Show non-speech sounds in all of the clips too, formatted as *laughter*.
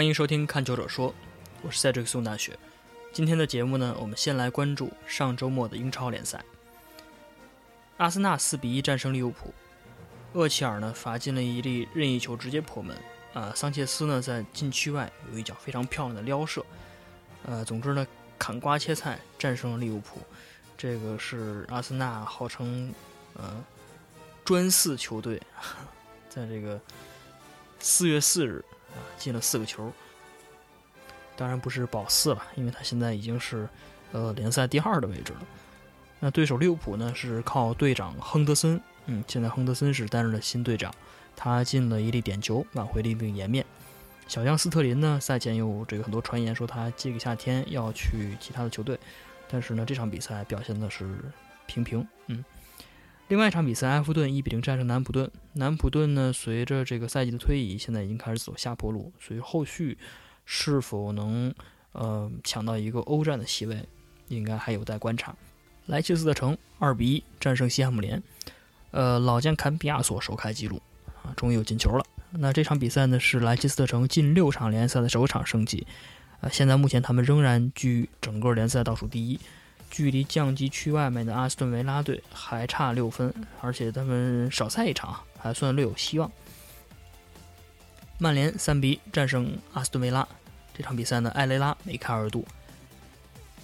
欢迎收听《看球者说》，我是赛这克松大学。今天的节目呢，我们先来关注上周末的英超联赛。阿森纳四比一战胜利物浦，厄齐尔呢罚进了一粒任意球，直接破门。啊，桑切斯呢在禁区外有一脚非常漂亮的撩射。呃，总之呢，砍瓜切菜战胜了利物浦。这个是阿森纳号称呃专四球队，在这个四月四日进了四个球。当然不是保四了，因为他现在已经是呃联赛第二的位置了。那对手利物浦呢是靠队长亨德森，嗯，现在亨德森是担任了新队长。他进了一粒点球，挽回了一定颜面。小将斯特林呢，赛前有这个很多传言说他这个夏天要去其他的球队，但是呢，这场比赛表现的是平平。嗯，另外一场比赛，埃弗顿一比零战胜南普顿。南普顿呢，随着这个赛季的推移，现在已经开始走下坡路，所以后续是否能呃抢到一个欧战的席位，应该还有待观察。莱切斯特城二比一战胜西汉姆联，呃，老将坎比亚索首开纪录。啊，终于有进球了。那这场比赛呢，是莱切斯特城近六场联赛的首场胜绩。啊，现在目前他们仍然居整个联赛倒数第一，距离降级区外面的阿斯顿维拉队还差六分，而且他们少赛一场，还算略有希望。曼联三比一战胜阿斯顿维拉，这场比赛呢，埃雷拉梅开二度。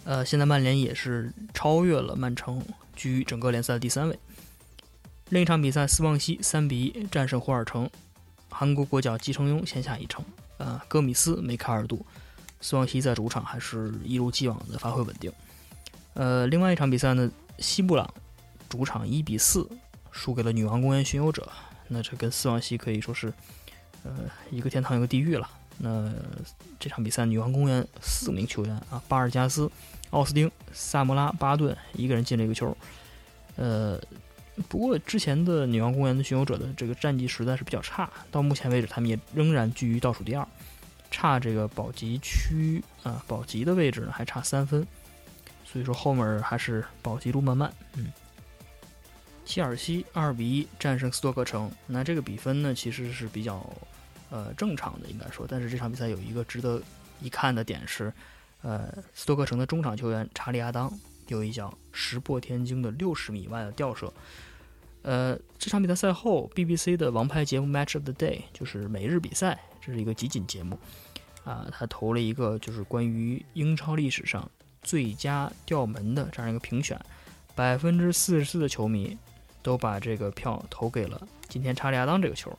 呃，现在曼联也是超越了曼城，居整个联赛的第三位。另一场比赛，斯旺西三比一战胜霍尔城，韩国国脚季承庸先下一城，呃，戈米斯梅开二度，斯旺西在主场还是一如既往的发挥稳定。呃，另外一场比赛呢，西布朗主场一比四输给了女王公园巡游者，那这跟斯旺西可以说是，呃，一个天堂一个地狱了。那这场比赛，女王公园四名球员啊，巴尔加斯、奥斯汀、萨莫拉、巴顿一个人进了一个球，呃。不过之前的女王公园的巡游者的这个战绩实在是比较差，到目前为止他们也仍然居于倒数第二，差这个保级区啊保级的位置呢还差三分，所以说后面还是保级路漫漫。嗯，切尔西二比一战胜斯托克城，那这个比分呢其实是比较呃正常的应该说，但是这场比赛有一个值得一看的点是，呃斯托克城的中场球员查理亚当。有一脚石破天惊的六十米外的吊射，呃，这场比赛赛后，BBC 的王牌节目 Match of the Day 就是每日比赛，这是一个集锦节目，啊，他投了一个就是关于英超历史上最佳吊门的这样一个评选，百分之四十四的球迷都把这个票投给了今天查理亚当这个球，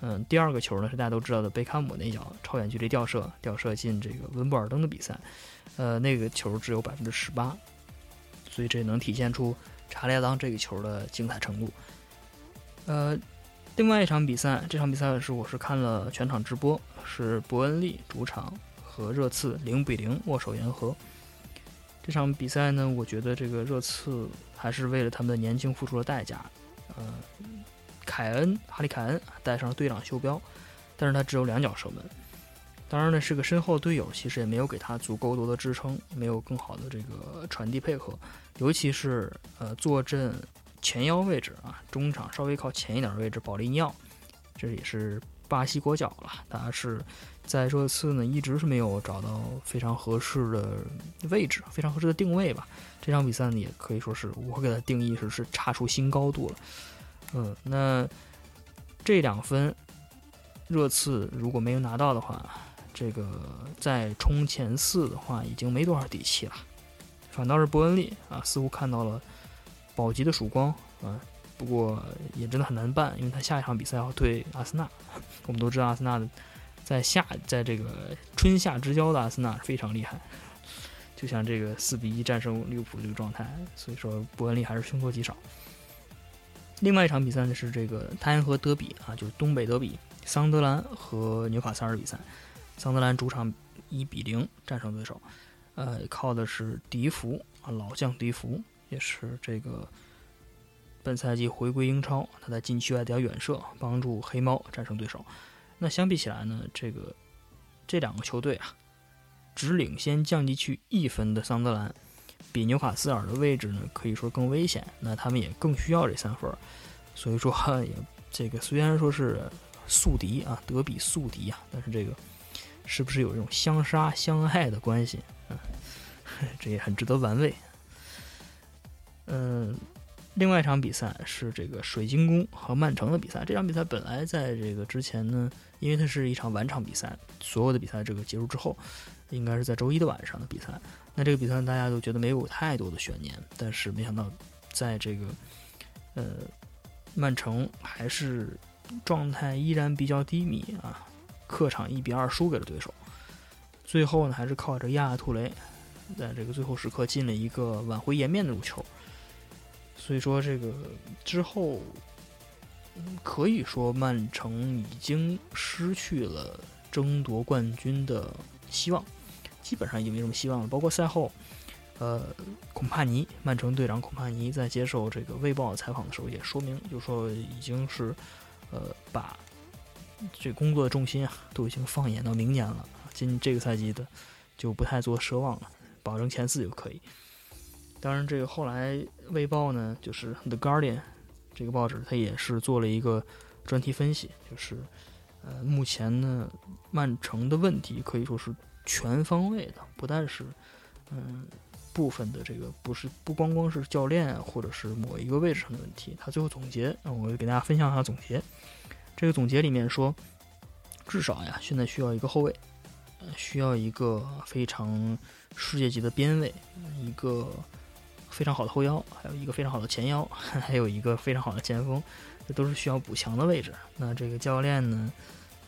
嗯，第二个球呢是大家都知道的贝坎姆那脚超远距离吊射，吊射进这个温布尔登的比赛，呃，那个球只有百分之十八。所以这能体现出查理亚当这个球的精彩程度。呃，另外一场比赛，这场比赛是我是看了全场直播，是伯恩利主场和热刺零比零握手言和。这场比赛呢，我觉得这个热刺还是为了他们的年轻付出了代价。呃，凯恩哈利凯恩带上了队长袖标，但是他只有两脚射门。当然呢，是个身后队友，其实也没有给他足够多的支撑，没有更好的这个传递配合，尤其是呃坐镇前腰位置啊，中场稍微靠前一点的位置，保利尼奥，这也是巴西国脚了，他是在热刺呢一直是没有找到非常合适的位置，非常合适的定位吧。这场比赛呢，也可以说是我给他定义是是差出新高度了。嗯，那这两分热刺如果没有拿到的话。这个在冲前四的话，已经没多少底气了。反倒是伯恩利啊，似乎看到了保级的曙光啊。不过也真的很难办，因为他下一场比赛要对阿森纳。我们都知道阿森纳的在夏在这个春夏之交的阿森纳非常厉害，就像这个四比一战胜利物浦这个状态。所以说伯恩利还是凶多吉少。另外一场比赛呢是这个泰恩河德比啊，就是东北德比，桑德兰和纽卡斯尔比赛。桑德兰主场一比零战胜对手，呃，靠的是迪福啊，老将迪福也是这个本赛季回归英超，他在禁区外点远射，帮助黑猫战胜对手。那相比起来呢，这个这两个球队啊，只领先降级区一分的桑德兰，比纽卡斯尔的位置呢可以说更危险，那他们也更需要这三分。所以说也这个虽然说是宿敌啊，德比宿敌啊，但是这个。是不是有这种相杀相爱的关系？嗯，*laughs* 这也很值得玩味。嗯，另外一场比赛是这个水晶宫和曼城的比赛。这场比赛本来在这个之前呢，因为它是一场晚场比赛，所有的比赛这个结束之后，应该是在周一的晚上的比赛。那这个比赛大家都觉得没有太多的悬念，但是没想到在这个呃曼城还是状态依然比较低迷啊，客场一比二输给了对手。最后呢，还是靠着亚亚图雷在这个最后时刻进了一个挽回颜面的入球。所以说，这个之后可以说曼城已经失去了争夺冠军的希望，基本上已经没什么希望了。包括赛后，呃，孔帕尼，曼城队长孔帕尼在接受这个《卫报》采访的时候也说明，就说已经是呃把这工作的重心啊都已经放眼到明年了，今这个赛季的就不太做奢望了，保证前四就可以。当然，这个后来《卫报》呢，就是《The Guardian》这个报纸，它也是做了一个专题分析，就是呃，目前呢，曼城的问题可以说是全方位的，不但是嗯部分的这个不是不光光是教练或者是某一个位置上的问题。他最后总结，我给大家分享一下总结。这个总结里面说，至少呀，现在需要一个后卫，需要一个非常世界级的边卫，一个。非常好的后腰，还有一个非常好的前腰，*laughs* 还有一个非常好的前锋，这都是需要补强的位置。那这个教练呢，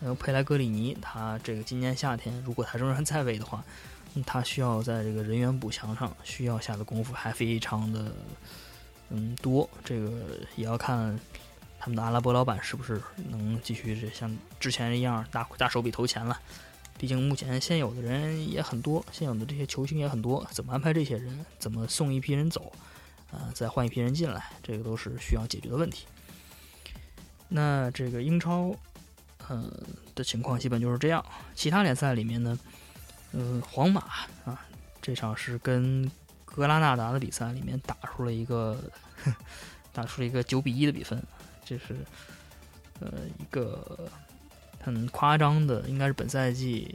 呃，佩莱格里尼，他这个今年夏天如果他仍然在位的话，他需要在这个人员补强上需要下的功夫还非常的嗯多。这个也要看他们的阿拉伯老板是不是能继续这像之前一样大大手笔投钱了。毕竟目前现有的人也很多，现有的这些球星也很多，怎么安排这些人？怎么送一批人走？啊，再换一批人进来，这个都是需要解决的问题。那这个英超，呃的情况基本就是这样。其他联赛里面呢，嗯，皇马啊，这场是跟格拉纳达的比赛里面打出了一个 *laughs* 打出了一个九比一的比分，这是呃一个。很夸张的，应该是本赛季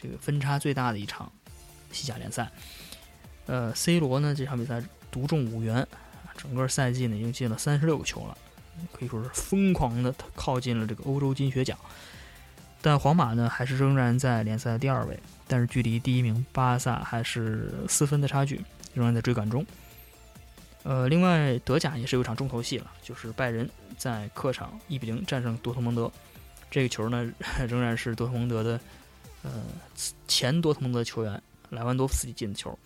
这个分差最大的一场西甲联赛。呃，C 罗呢这场比赛独中五元，整个赛季呢已经进了三十六个球了，可以说是疯狂的靠近了这个欧洲金靴奖。但皇马呢还是仍然在联赛的第二位，但是距离第一名巴萨还是四分的差距，仍然在追赶中。呃，另外德甲也是有一场重头戏了，就是拜仁在客场一比零战胜多特蒙德。这个球呢，*laughs* 仍然是多特蒙德的，呃，前多特蒙德球员莱万多夫斯基进的球，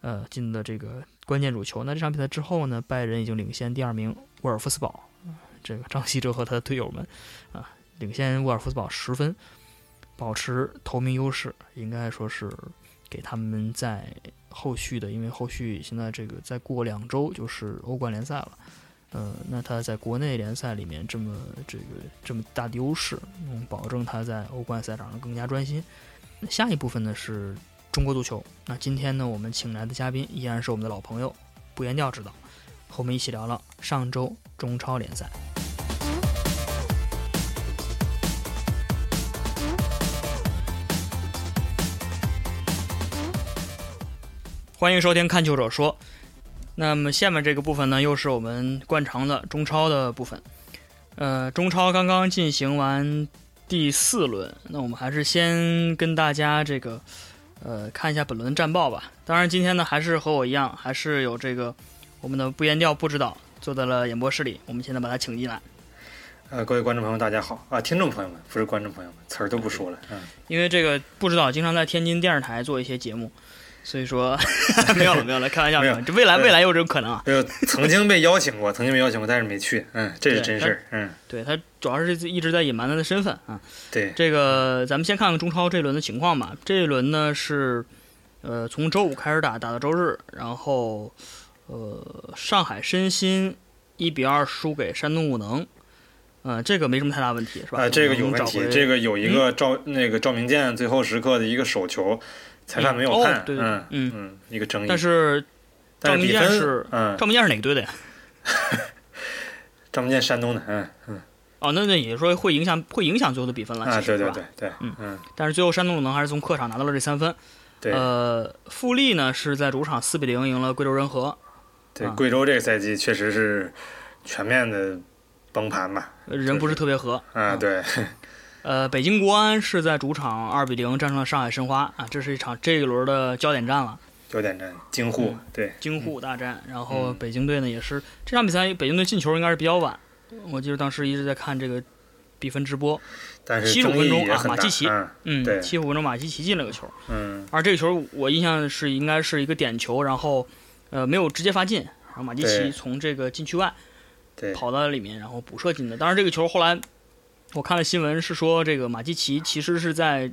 呃，进的这个关键主球。那这场比赛之后呢，拜仁已经领先第二名沃尔夫斯堡，这个张稀哲和他的队友们啊，领先沃尔夫斯堡十分，保持头名优势，应该说是给他们在后续的，因为后续现在这个再过两周就是欧冠联赛了。呃，那他在国内联赛里面这么这个这么大的优势，能保证他在欧冠赛场上更加专心。下一部分呢是中国足球。那今天呢，我们请来的嘉宾依然是我们的老朋友不言调指导，和我们一起聊聊上周中超联赛。欢迎收听《看球者说》。那么下面这个部分呢，又是我们惯常的中超的部分。呃，中超刚刚进行完第四轮，那我们还是先跟大家这个呃看一下本轮战报吧。当然，今天呢还是和我一样，还是有这个我们的不言调不知道坐在了演播室里。我们现在把他请进来。呃，各位观众朋友，大家好啊！听众朋友们，不是观众朋友们，词儿都不说了。嗯，因为这个不知道经常在天津电视台做一些节目。所以说 *laughs* 没有了，没有了，开玩笑，没有。这未来未来有这种可能啊？没有，曾经被邀请过，曾经被邀请过，但是没去。嗯，这是真事儿。嗯，对他主要是一直在隐瞒他的身份啊。对，这个咱们先看看中超这一轮的情况吧。这一轮呢是，呃，从周五开始打，打到周日，然后，呃，上海申鑫一比二输给山东鲁能，嗯，这个没什么太大问题，是吧？啊，这个有问题，这个有一个赵那个赵明剑最后时刻的一个手球。裁判没有判，嗯嗯嗯，一个争议。但是赵明剑是，嗯，赵明剑是哪个队的呀？*laughs* 赵明剑山东的，嗯嗯。哦，那那也就是说会影响会影响最后的比分了，啊，其实是吧对对对对，嗯嗯，但是最后山东鲁能还是从客场拿到了这三分。对呃，富力呢是在主场四比零赢了贵州人和，对，啊贵州这个赛季确实是全面的崩盘吧，呃人不是特别和。啊，对，呃，北京国安是在主场二比零战胜了上海申花啊，这是一场这一轮的焦点战了，焦点战京沪，嗯对，京沪大战。然后嗯。北京队呢也是这场比赛，北京队进球应该是比较晚，我记得当时一直在看这个比分直播，但是七十五分钟啊马基奇嗯七十五分钟马基奇进了个球，嗯，而这个球我印象是应该是一个点球，然后呃没有直接发进，然后马基奇从这个禁区外对，跑到里面，然后补射进的。当然这个球后来我看了新闻是说，这个马基奇其实是在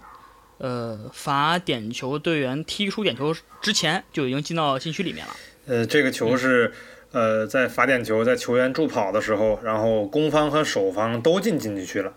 呃罚点球队员踢出点球之前就已经进到禁区里面了。呃，这个球是。呃，在罚点球在球员助跑的时候，然后攻方和守方都进禁区去了，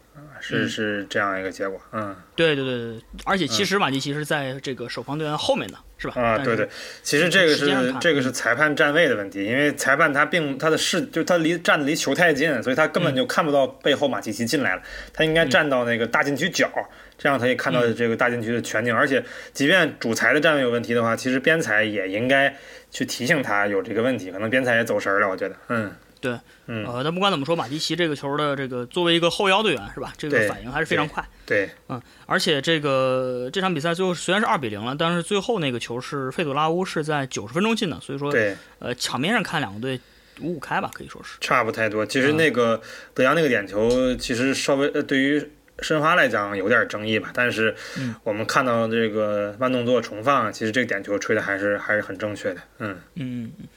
是嗯。是这样一个结果，嗯。对对对对，而且其实马蒂奇是在这个守防队员后面的，是吧？啊，对对，其实这个是这个是裁判站位的问题，因为裁判他并他的视就他离站的离球太近，所以他根本就看不到背后马蒂奇进来了，他应该站到那个大禁区角，这样他可以看到这个大禁区的全景。而且，即便主裁的站位有问题的话，其实边裁也应该去提醒他有这个问题，可能边裁也走神儿了，我觉得，嗯，对，嗯，呃，但不管怎么说，马蒂奇这个球的这个作为一个后腰队员是吧？这个反应还是非常快。对，嗯而且这个这场比赛最后虽然是二比零了，但是最后那个球是费杜拉乌是在九十分钟进的，所以说对，呃场面上看两个队五五开吧，可以说是。差不太多。其实嗯那个德阳那个点球，其实稍微呃对于申花来讲有点争议吧，但是嗯我们看到这个慢动作重放，其实这个点球吹的还是还是很正确的。嗯，嗯嗯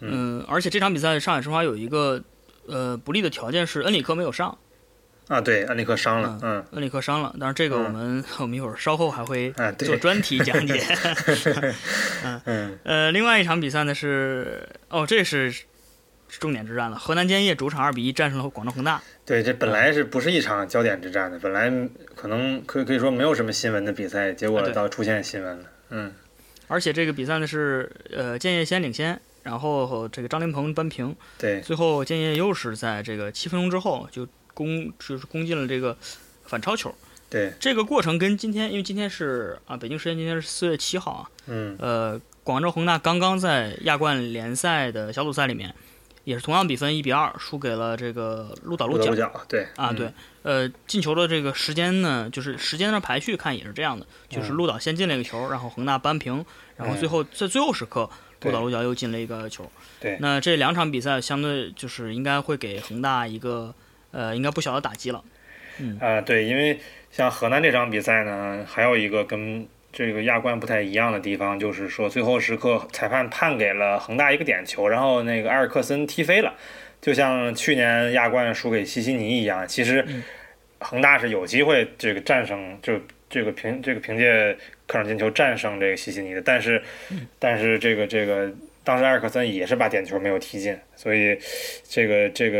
嗯，而且这场比赛上海申花有一个呃不利的条件是恩里克没有上，啊，对，恩里克伤了，嗯，恩里克伤了，但是这个嗯我们、我们一会儿稍后还会啊，做，专题讲解。*laughs* 嗯，呃，另外一场比赛呢是哦，这是重点之战了，河南建业主场二比一战胜了广州恒大。对，这本来是不是一场焦点之战的，本来可能可以可以说没有什么新闻的比赛，结果倒出现新闻了。嗯，而且这个比赛呢是呃建业先领先，然后这个张琳芃扳平，对，最后建业又是在这个七分钟之后就攻就是攻进了这个反超球。对，这个过程跟今天，因为今天是啊北京时间今天是四月七号啊，嗯，呃广州恒大刚刚在亚冠联赛的小组赛里面，也是同样比分一比二输给了这个鹿岛鹿角鹿角，对，啊，嗯对，呃，进球的这个时间呢，就是时间上排序看也是这样的，就是嗯。鹿岛先进了一个球，然后恒大扳平，然后最嗯后在最后时刻，鹿对岛鹿角又进了一个球。对那这两场比赛相对就是应该会给恒大一个呃应该不小的打击了。嗯啊，对，因为像河南这场比赛呢，还有一个跟这个亚冠不太一样的地方，就是说最后时刻裁判判给了恒大一个点球，然后那个埃尔克森踢飞了，就像去年亚冠输给西西尼一样。其实嗯恒大是有机会这个战胜，就这个凭这个凭借客场进球战胜这个西西尼的，但是但是这个这个。当时埃尔克森也是把点球没有踢进，所以这个这个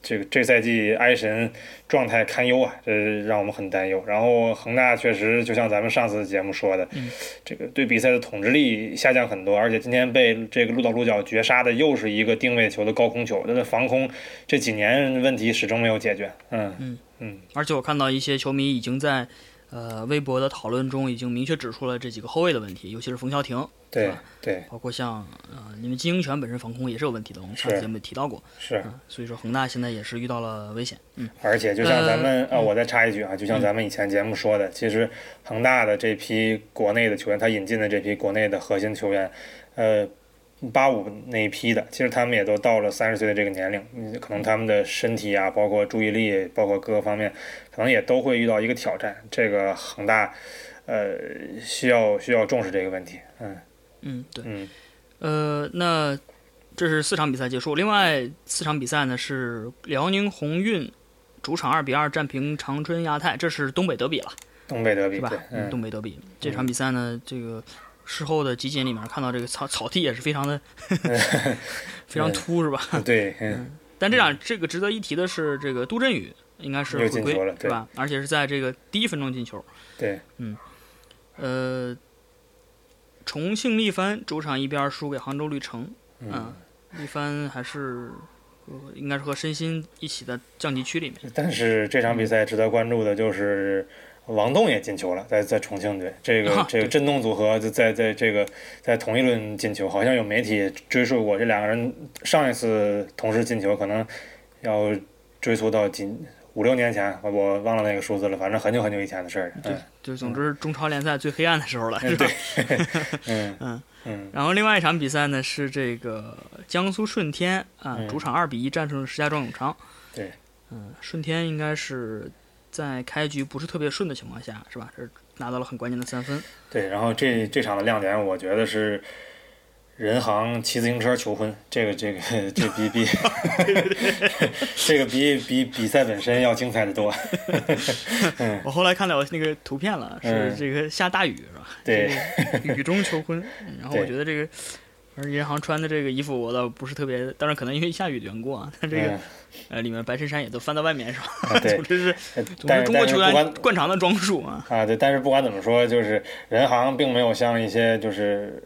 这个这赛季埃神状态堪忧啊，这让我们很担忧。然后恒大确实就像咱们上次节目说的，嗯这个对比赛的统治力下降很多，而且今天被这个鹿岛鹿角绝杀的又是一个定位球的高空球，他的防空这几年问题始终没有解决。嗯嗯嗯，而且我看到一些球迷已经在呃微博的讨论中已经明确指出了这几个后卫的问题，尤其是冯潇霆，对吧？对。包括像呃因为金英权本身防空也是有问题的，我们上次节目也提到过，是。嗯，所以说恒大现在也是遇到了危险。嗯。而且就像咱们呃呃，我再插一句啊，就像咱们以前节目说的，其实恒大的这批国内的球员，他引进的这批国内的核心球员，呃，八五那一批的，其实他们也都到了三十岁的这个年龄，嗯可能他们的身体啊，包括注意力，包括各个方面，可能也都会遇到一个挑战。这个恒大，呃，需要需要重视这个问题。嗯嗯，对。嗯呃，那这是四场比赛结束，另外四场比赛呢是辽宁宏运主场二比二战平长春亚泰，这是东北德比了，东北德比，是吧对？，嗯，东北德比这场比赛呢，这个事后的集锦里面看到这个草草地也是非常的 *laughs* 非常秃，是吧？对，*laughs* 嗯，但这场这个值得一提的是，这个杜振宇应该是回归了是吧？而且是在这个第一分钟进球。对，嗯呃，重庆力帆主场一比二输给杭州绿城，嗯嗯，力帆还是应该是和申鑫一起的降级区里面。但是这场比赛值得关注的就是王栋也进球了，在在重庆队，这个啊这个震动组合在在在这个在同一轮进球，好像有媒体追溯过这两个人上一次同时进球，可能要追溯到几五六年前，我我忘了那个数字了，反正很久很久以前的事儿。对嗯，就总之中超联赛最黑暗的时候了，是吧？*laughs* 嗯。*laughs* 嗯。嗯。然后另外一场比赛呢是这个江苏舜天啊，嗯。主场二比一战胜了石家庄永昌。对，嗯，舜天应该是在开局不是特别顺的情况下，是吧？这拿到了很关键的三分。对，然后这这场的亮点，我觉得是人行骑自行车求婚，这个这个这比比这个比比比赛本身要精彩的多。*laughs* 我后来看到那个图片了，是嗯这个下大雨是吧？对雨中求婚。嗯然后我觉得这个，反正银行穿的这个衣服我倒不是特别，当然可能因为下雨的缘故啊，但这个、嗯呃里面白衬衫也都翻到外面是吧？啊 *laughs* 对总之是呃总但是之中国球员惯常的装束啊。啊，对，但是不管怎么说，就是人行并没有像一些就是。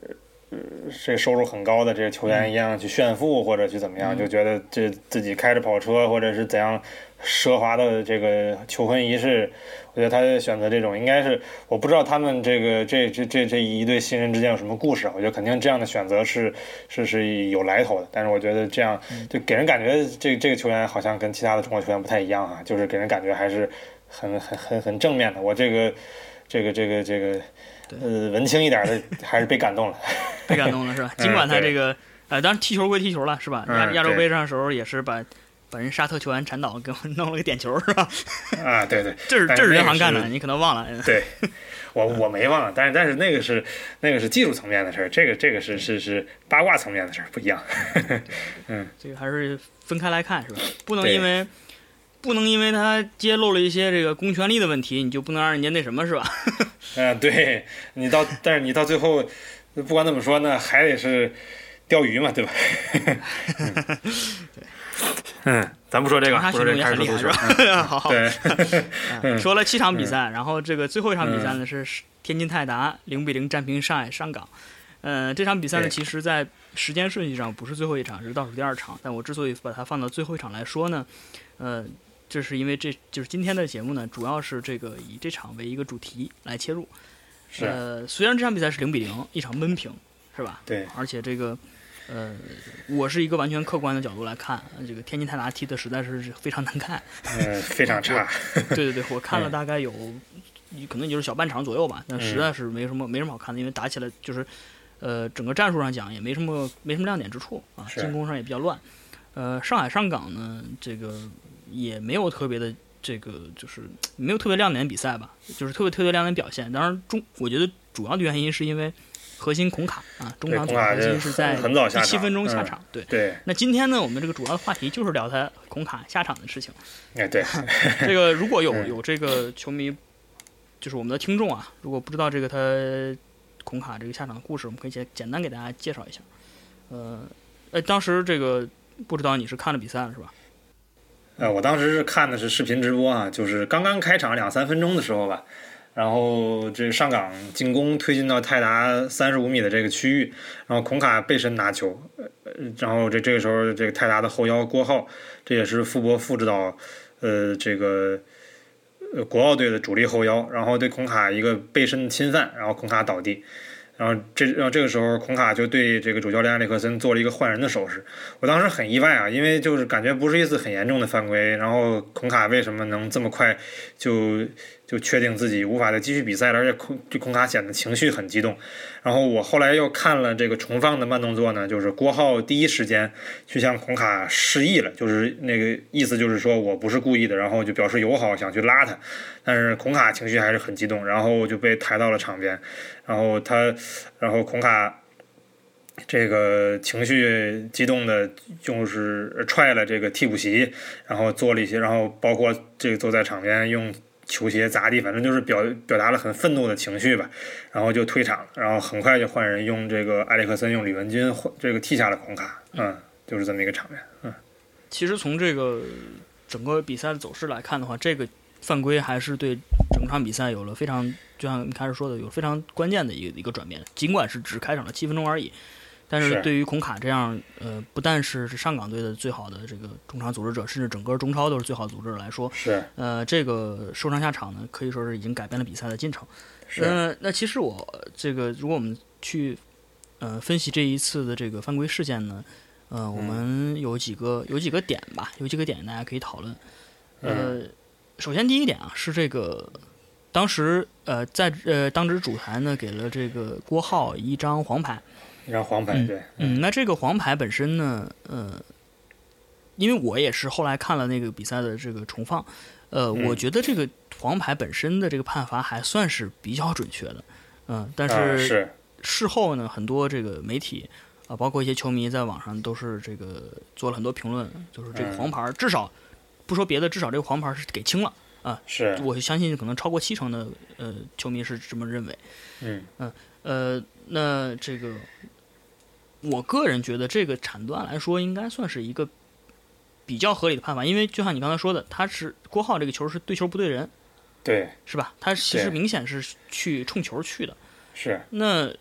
呃，这收入很高的这些球员一样去炫富或者去怎么样，嗯就觉得这自己开着跑车或者是怎样奢华的这个求婚仪式，我觉得他选择这种应该是我不知道他们这个这这这这一对新人之间有什么故事啊，我觉得肯定这样的选择是是是有来头的，但是我觉得这样就给人感觉这这个球员好像跟其他的中国球员不太一样啊，就是给人感觉还是很很很很正面的。我这个这个这个这个呃文青一点的 *laughs* 还是被感动了。被感动了是吧？嗯 *laughs* 尽管他这个，呃，当然踢球归踢球了是吧？亚嗯亚洲杯上的时候也是把把人沙特球员铲倒，给我弄了个点球是吧？*laughs* 啊，对对这是这是 *laughs* 但是那个是人行干的，你可能忘了。嗯对，我我没忘，但是但是那个是那个是技术层面的事儿，这个这个是是是八卦层面的事儿，不一样。*laughs* 嗯这个还是分开来看是吧？不能因为不能因为他揭露了一些这个公权力的问题，你就不能让人家那什么是吧？嗯、对你到，但是你到最后，不管怎么说呢，还得是钓鱼嘛，对吧？嗯，咱不说这个，长沙群众也不说这个，很厉害。是吧？好好，对，嗯 *laughs* 说了七场比赛，然后这个最后一场比赛呢是天津泰达零比零战平上海上港。呃，这场比赛呢，其实在时间顺序上不是最后一场，是倒数第二场。但我之所以把它放到最后一场来说呢，呃，这是因为这就是今天的节目呢，主要是这个以这场为一个主题来切入。是呃，虽然这场比赛是零比零，一场闷平，是吧？对，而且这个，呃，我是一个完全客观的角度来看，呃这个天津泰达踢的实在是非常难看。嗯，非常差。*laughs* 对对对，我看了嗯大概有，可能也就是小半场左右吧，但实嗯在是没什么没什么好看的，因为打起来就是，呃，整个战术上讲也没什么没什么亮点之处啊，进攻上也比较乱。呃，上海上港呢，这个也没有特别的这个就是没有特别亮点的比赛吧，就是特别特别亮点表现。当然中，我觉得主要的原因是因为核心孔卡啊，中场组核心是在很早下场第七分钟下嗯场，对。对，那今天呢，我们这个主要的话题就是聊他孔卡下场的事情。哎对，*laughs* 这个如果有嗯有这个球迷，就是我们的听众啊，如果不知道这个他孔卡这个下场的故事，我们可以简简单给大家介绍一下。呃，呃，当时这个不知道你是看了比赛了是吧？呃，我当时是看的是视频直播啊，就是刚刚开场两三分钟的时候吧，然后这上港进攻推进到泰达三十五米的这个区域，然后孔卡背身拿球，呃，然后这这个时候这个泰达的后腰郭浩，这也是傅博副指导，呃，这个呃国奥队的主力后腰，然后对孔卡一个背身侵犯，然后孔卡倒地。然后这然后这个时候，孔卡就对这个主教练埃里克森做了一个换人的手势。我当时很意外啊，因为就是感觉不是一次很严重的犯规，然后孔卡为什么能这么快就就确定自己无法再继续比赛了？而且孔这孔卡显得情绪很激动。然后我后来又看了这个重放的慢动作呢，就是郭浩第一时间去向孔卡示意了，就是那个意思就是说我不是故意的，然后就表示友好，想去拉他。但是孔卡情绪还是很激动，然后就被抬到了场边，然后他，然后孔卡这个情绪激动的，就是踹了这个替补席，然后做了一些，然后包括这个坐在场边用球鞋砸地，反正就是表表达了很愤怒的情绪吧，然后就退场了，然后很快就换人用这个埃里克森用李文君换这个替下了孔卡，嗯，就是这么一个场面，嗯，其实从这个整个比赛的走势来看的话，这个犯规还是对整场比赛有了非常，就像你开始说的，有非常关键的一个一个转变。尽管是只开场了七分钟而已，但是是对于孔卡这样，呃，不但是是上港队的最好的这个中场组织者，甚至整个中超都是最好的组织者来说，是呃，这个受伤下场呢，可以说是已经改变了比赛的进程。是，呃，那其实我这个，如果我们去呃分析这一次的这个犯规事件呢，呃，我们有几个有几个点吧，有几个点大家可以讨论。呃，首先第一点啊，是这个当时呃在呃当值主裁呢给了这个郭浩一张黄牌。一张黄牌，嗯对，嗯，那这个黄牌本身呢，呃，因为我也是后来看了那个比赛的这个重放，呃，嗯我觉得这个黄牌本身的这个判罚还算是比较准确的，嗯、但啊是是事后呢，很多这个媒体啊、包括一些球迷在网上都是这个做了很多评论，就是这个嗯黄牌至少不说别的，至少这个黄牌是给清了。是，我相信可能超过七成的呃球迷是这么认为。嗯呃，那这个我个人觉得这个铲断来说，应该算是一个比较合理的判罚，因为就像你刚才说的，他是郭浩这个球是对球不对人，对是吧？他其实明显是去冲球去的。是，那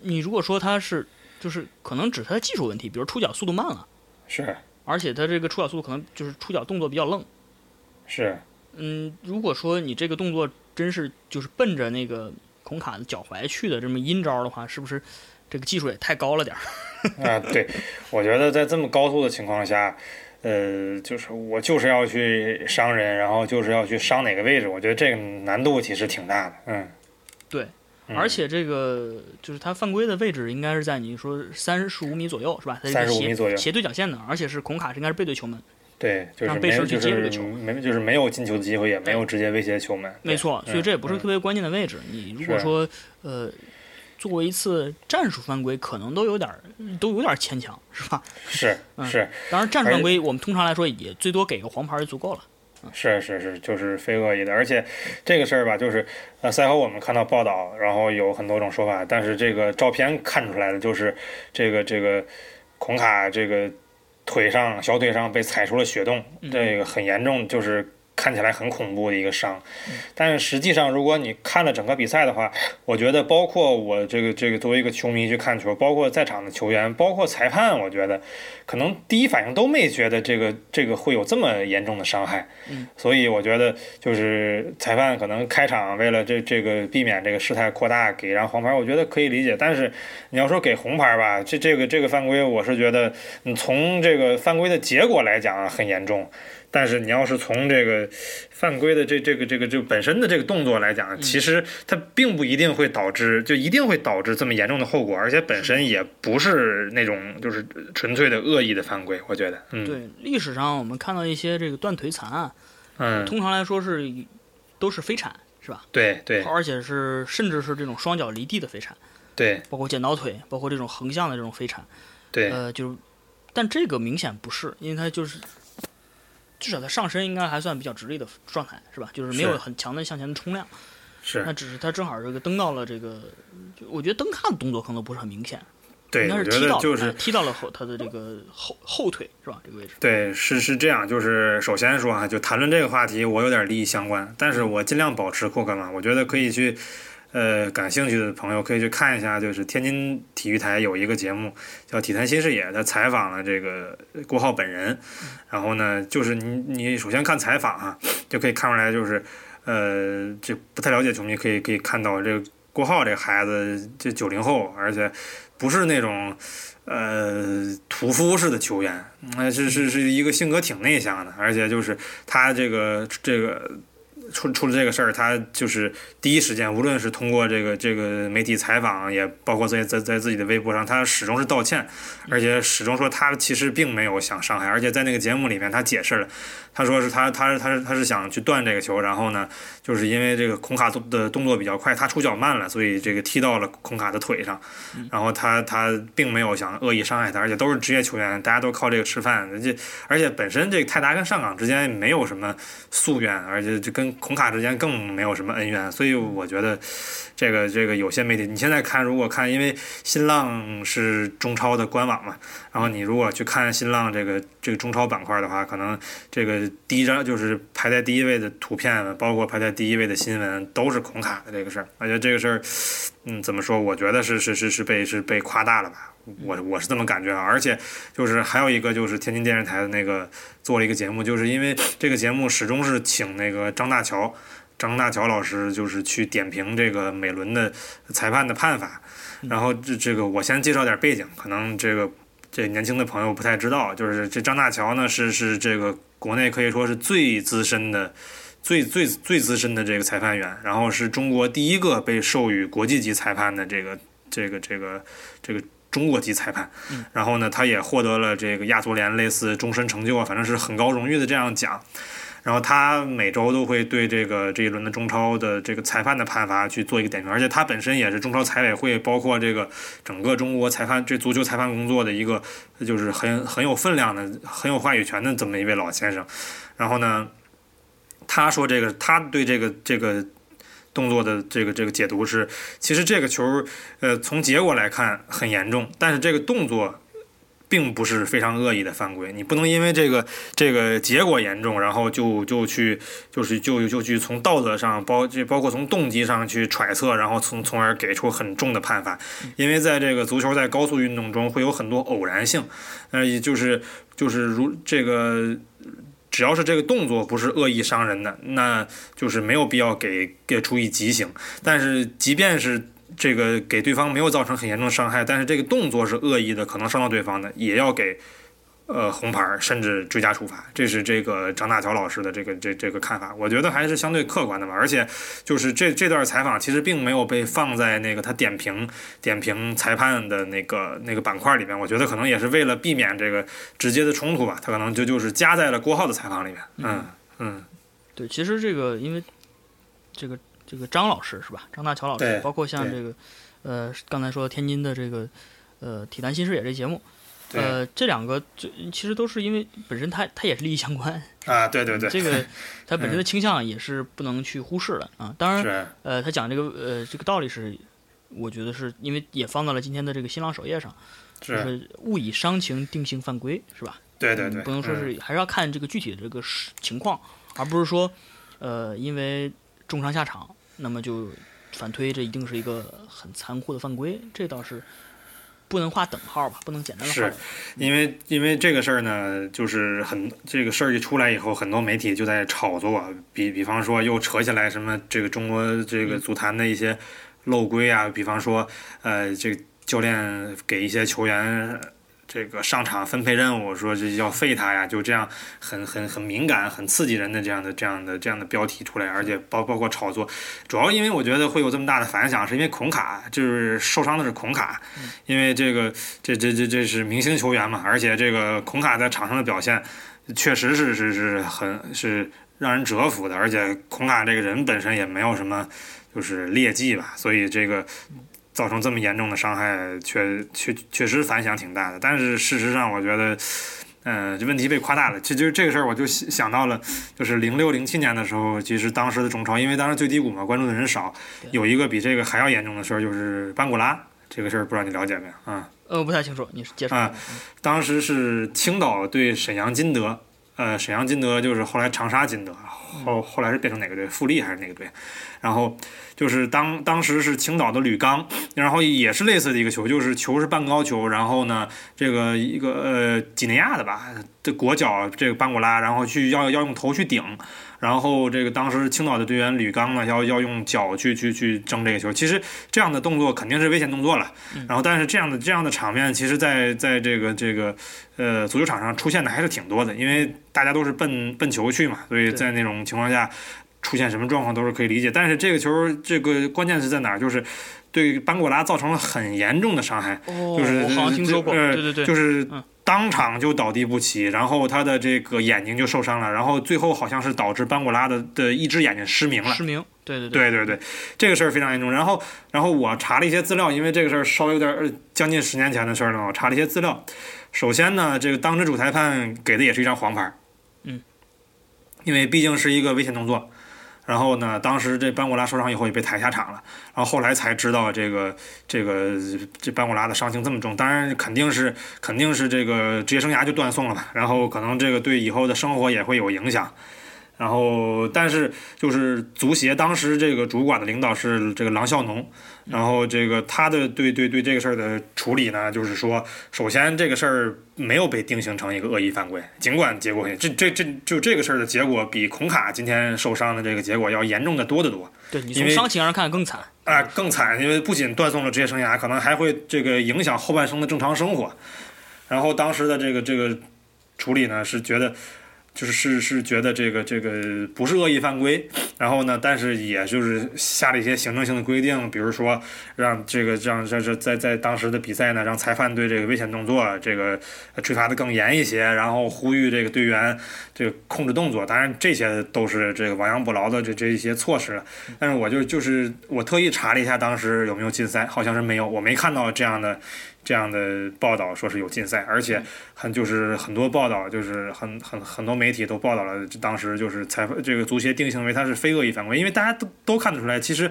你如果说他是就是可能只是他的技术问题，比如出脚速度慢了，是而且他这个出脚速度可能就是出脚动作比较愣。是嗯，如果说你这个动作真是就是奔着那个孔卡的脚踝去的这么阴招的话，是不是这个技术也太高了点儿？*laughs* 啊，对，我觉得在这么高速的情况下，呃，就是我就是要去伤人，然后就是要去伤哪个位置，我觉得这个难度其实挺大的，嗯，对，嗯而且这个就是他犯规的位置应该是在你说三十五米左右是吧？它这个35米左右斜斜对角线的，而且是孔卡是应该是背对球门。对，就是让背身去没有就是接这个球没就是没有进球的机会，也没有直接威胁球门，没错，所以这也不是嗯特别关键的位置。你如果说呃作为一次战术犯规，可能都有点儿都有点儿牵强，是吧？是嗯是当然，战术犯规我们通常来说也最多给个黄牌就足够了。是是是，就是非恶意的，而且这个事儿吧，就是呃，赛后我们看到报道，然后有很多种说法，但是这个照片看出来的就是这个这个孔卡这个腿上小腿上被踩出了血洞，嗯这个很严重，就是看起来很恐怖的一个伤。但是实际上，如果你看了整个比赛的话，我觉得包括我这个这个作为一个球迷去看球，包括在场的球员，包括裁判，我觉得可能第一反应都没觉得这个这个会有这么严重的伤害。所以我觉得就是裁判可能开场为了这这个避免这个事态扩大给一张黄牌，我觉得可以理解。但是你要说给红牌吧，这这个这个犯规，我是觉得你从这个犯规的结果来讲很严重。但是你要是从这个犯规的这这个这个就本身的这个动作来讲，其实它并不一定会导致就一定会导致这么严重的后果，而且本身也不是那种就是纯粹的恶意的犯规，我觉得，嗯，对，历史上我们看到一些这个断腿残案，嗯，通常来说是都是飞铲，是吧？对对。而且是甚至是这种双脚离地的飞铲，对。包括剪刀腿，包括这种横向的这种飞铲。对，呃，就是，但这个明显不是，因为它就是至少它上身应该还算比较直立的状态，是吧？就是没有很强的向前的冲量，是那只是它正好这个蹬到了这个，就我觉得蹬踏的动作可能不是很明显，对，应该是踢到了得就是哎踢到了后他的这个后后腿是吧？这个位置。对，是是这样，就是首先说啊，就谈论这个话题，我有点利益相关，但是我尽量保持客观嘛。我觉得可以去，呃，感兴趣的朋友可以去看一下，就是天津体育台有一个节目叫《体坛新视野》，他采访了这个郭浩本人，然后呢，就是你你首先看采访啊，就可以看出来，就是呃，这不太了解球迷可以可以看到这个郭浩这个孩子，这九零后，而且不是那种。呃，屠夫式的球员，那、是是是一个性格挺内向的，而且就是他这个这个出出了这个事儿，他就是第一时间，无论是通过这个这个媒体采访，也包括在在在自己的微博上，他始终是道歉，而且始终说他其实并没有想伤害，而且在那个节目里面他解释了，他说是他他他是他是想去断这个球，然后呢，就是因为这个孔卡的动作比较快，他出脚慢了，所以这个踢到了孔卡的腿上，然后他他并没有想恶意伤害他，而且都是职业球员，大家都靠这个吃饭，这而且本身这个泰达跟上港之间没有什么夙愿，而且就跟孔卡之间更没有什么恩怨，所以我觉得这个这个有些媒体，你现在看如果看，因为新浪是中超的官网嘛，然后你如果去看新浪这个这个中超板块的话，可能这个第一张就是排在第一位的图片，包括排在第一位的新闻，都是孔卡的这个事儿。我觉得这个事儿，嗯，怎么说？我觉得是是是是被是被夸大了吧？我我是这么感觉啊。而且就是还有一个就是天津电视台的那个做了一个节目，就是因为这个节目始终是请那个张大乔张大乔老师就是去点评这个每轮的裁判的判法。然后这这个我先介绍点背景，可能这个这年轻的朋友不太知道，就是这张大乔呢是是这个国内可以说是最资深的。最最最资深的这个裁判员，然后是中国第一个被授予国际级裁判的这个这个这个这个中国籍裁判。然后呢，他也获得了这个亚足联类似终身成就啊，反正是很高荣誉的这样奖。然后他每周都会对这个这一轮的中超的这个裁判的判罚去做一个点评，而且他本身也是中超裁委会，包括这个整个中国裁判这足球裁判工作的一个就是很很有分量的、很有话语权的这么一位老先生。然后呢？他说：“这个，他对这个这个动作的这个这个解读是，其实这个球，呃，从结果来看很严重，但是这个动作并不是非常恶意的犯规。你不能因为这个这个结果严重，然后就就去就是就就去从道德上包就包括从动机上去揣测，然后从从而给出很重的判罚。因为在这个足球在高速运动中会有很多偶然性，呃，也就是就是如这个。”只要是这个动作不是恶意伤人的，那就是没有必要给给出以极刑。但是，即便是这个给对方没有造成很严重的伤害，但是这个动作是恶意的，可能伤到对方的，也要给。呃，红牌甚至追加处罚，这是这个张大乔老师的这个这这个看法，我觉得还是相对客观的吧。而且，就是这这段采访其实并没有被放在那个他点评点评裁判的那个那个板块里面，我觉得可能也是为了避免这个直接的冲突吧，他可能就就是加在了郭浩的采访里面。嗯嗯，对，其实这个因为这个这个张老师是吧？张大乔老师，包括像这个呃刚才说天津的这个呃体坛新视野这节目。呃，这两个就其实都是因为本身他他也是利益相关啊，对对对，这个 *laughs* 他本身的倾向也是不能去忽视的啊。当然，呃，他讲这个呃这个道理是，我觉得是因为也放到了今天的这个新浪首页上，就是勿以伤情定性犯规，是吧？对对对，不能说是还是要看这个具体的这个情况，而不是说呃因为重伤下场，那么就反推这一定是一个很残酷的犯规，这倒是。不能画等号吧，不能简单的是，因为因为这个事儿呢，就是很这个事儿一出来以后，很多媒体就在炒作，比比方说又扯起来什么这个中国这个足坛的一些漏规啊，比方说呃这个教练给一些球员。这个上场分配任务，说这要废他呀，就这样很很很敏感、很刺激人的这样的这样的这样的标题出来，而且包包括炒作，主要因为我觉得会有这么大的反响，是因为孔卡就是受伤的是孔卡，因为这个这这这这是明星球员嘛，而且这个孔卡在场上的表现确实是是是很是让人折服的，而且孔卡这个人本身也没有什么就是劣迹吧，所以这个。造成这么严重的伤害，确确确实反响挺大的。但是事实上，我觉得，呃，这问题被夸大了。其实这个事儿，我就想到了，就是零六零七年的时候，其实当时的中超，因为当时最低谷嘛，关注的人少，有一个比这个还要严重的事儿，就是班古拉这个事儿，不知道你了解没有啊？呃，不太清楚，你介绍啊？当时是青岛对沈阳金德，呃，沈阳金德就是后来长沙金德，后后来是变成哪个队？富力还是哪个队？然后。就是当当时是青岛的吕刚，然后也是类似的一个球，就是球是半高球，然后呢，这个一个呃几内亚的吧，这国脚这个班古拉，然后去要要用头去顶，然后这个当时青岛的队员吕刚呢，要要用脚去去去争这个球，其实这样的动作肯定是危险动作了，然后但是这样的这样的场面，其实在在这个这个呃足球场上出现的还是挺多的，因为大家都是奔奔球去嘛，所以在那种情况下。出现什么状况都是可以理解，但是这个球，这个关键是在哪儿？就是对班古拉造成了很严重的伤害，就是我好像听说过，对对对，就是当场就倒地不起，然后他的这个眼睛就受伤了，然后最后好像是导致班古拉的的一只眼睛失明了，失明，对对对对对，这个事儿非常严重。然后，然后我查了一些资料，因为这个事儿稍微有点将近十年前的事儿了，我查了一些资料。首先呢，这个当值主裁判给的也是一张黄牌，嗯，因为毕竟是一个危险动作。然后呢？当时这班古拉受伤以后也被抬下场了。然后后来才知道这个这个这班古拉的伤情这么重，当然肯定是肯定是这个职业生涯就断送了吧。然后可能这个对以后的生活也会有影响。然后，但是就是足协当时这个主管的领导是这个郎孝农，然后这个他的对对对这个事儿的处理呢，就是说，首先这个事儿没有被定性成一个恶意犯规，尽管结果这这这就这个事儿的结果比孔卡今天受伤的这个结果要严重的多得多。对你从伤情上看更惨啊，更惨，因为不仅断送了职业生涯，可能还会这个影响后半生的正常生活。然后当时的这个这个处理呢，是觉得。就是是是觉得这个这个不是恶意犯规，然后呢，但是也就是下了一些行政性的规定，比如说让这个让这这在在当时的比赛呢，让裁判对这个危险动作这个吹罚的更严一些，然后呼吁这个队员这个控制动作。当然这些都是这个亡羊补牢的这这一些措施了。但是我就就是我特意查了一下当时有没有禁赛，好像是没有，我没看到这样的。这样的报道说是有禁赛，而且很就是很多报道就是很很很多媒体都报道了，当时就是裁判这个足协定性为他是非恶意犯规，因为大家都都看得出来，其实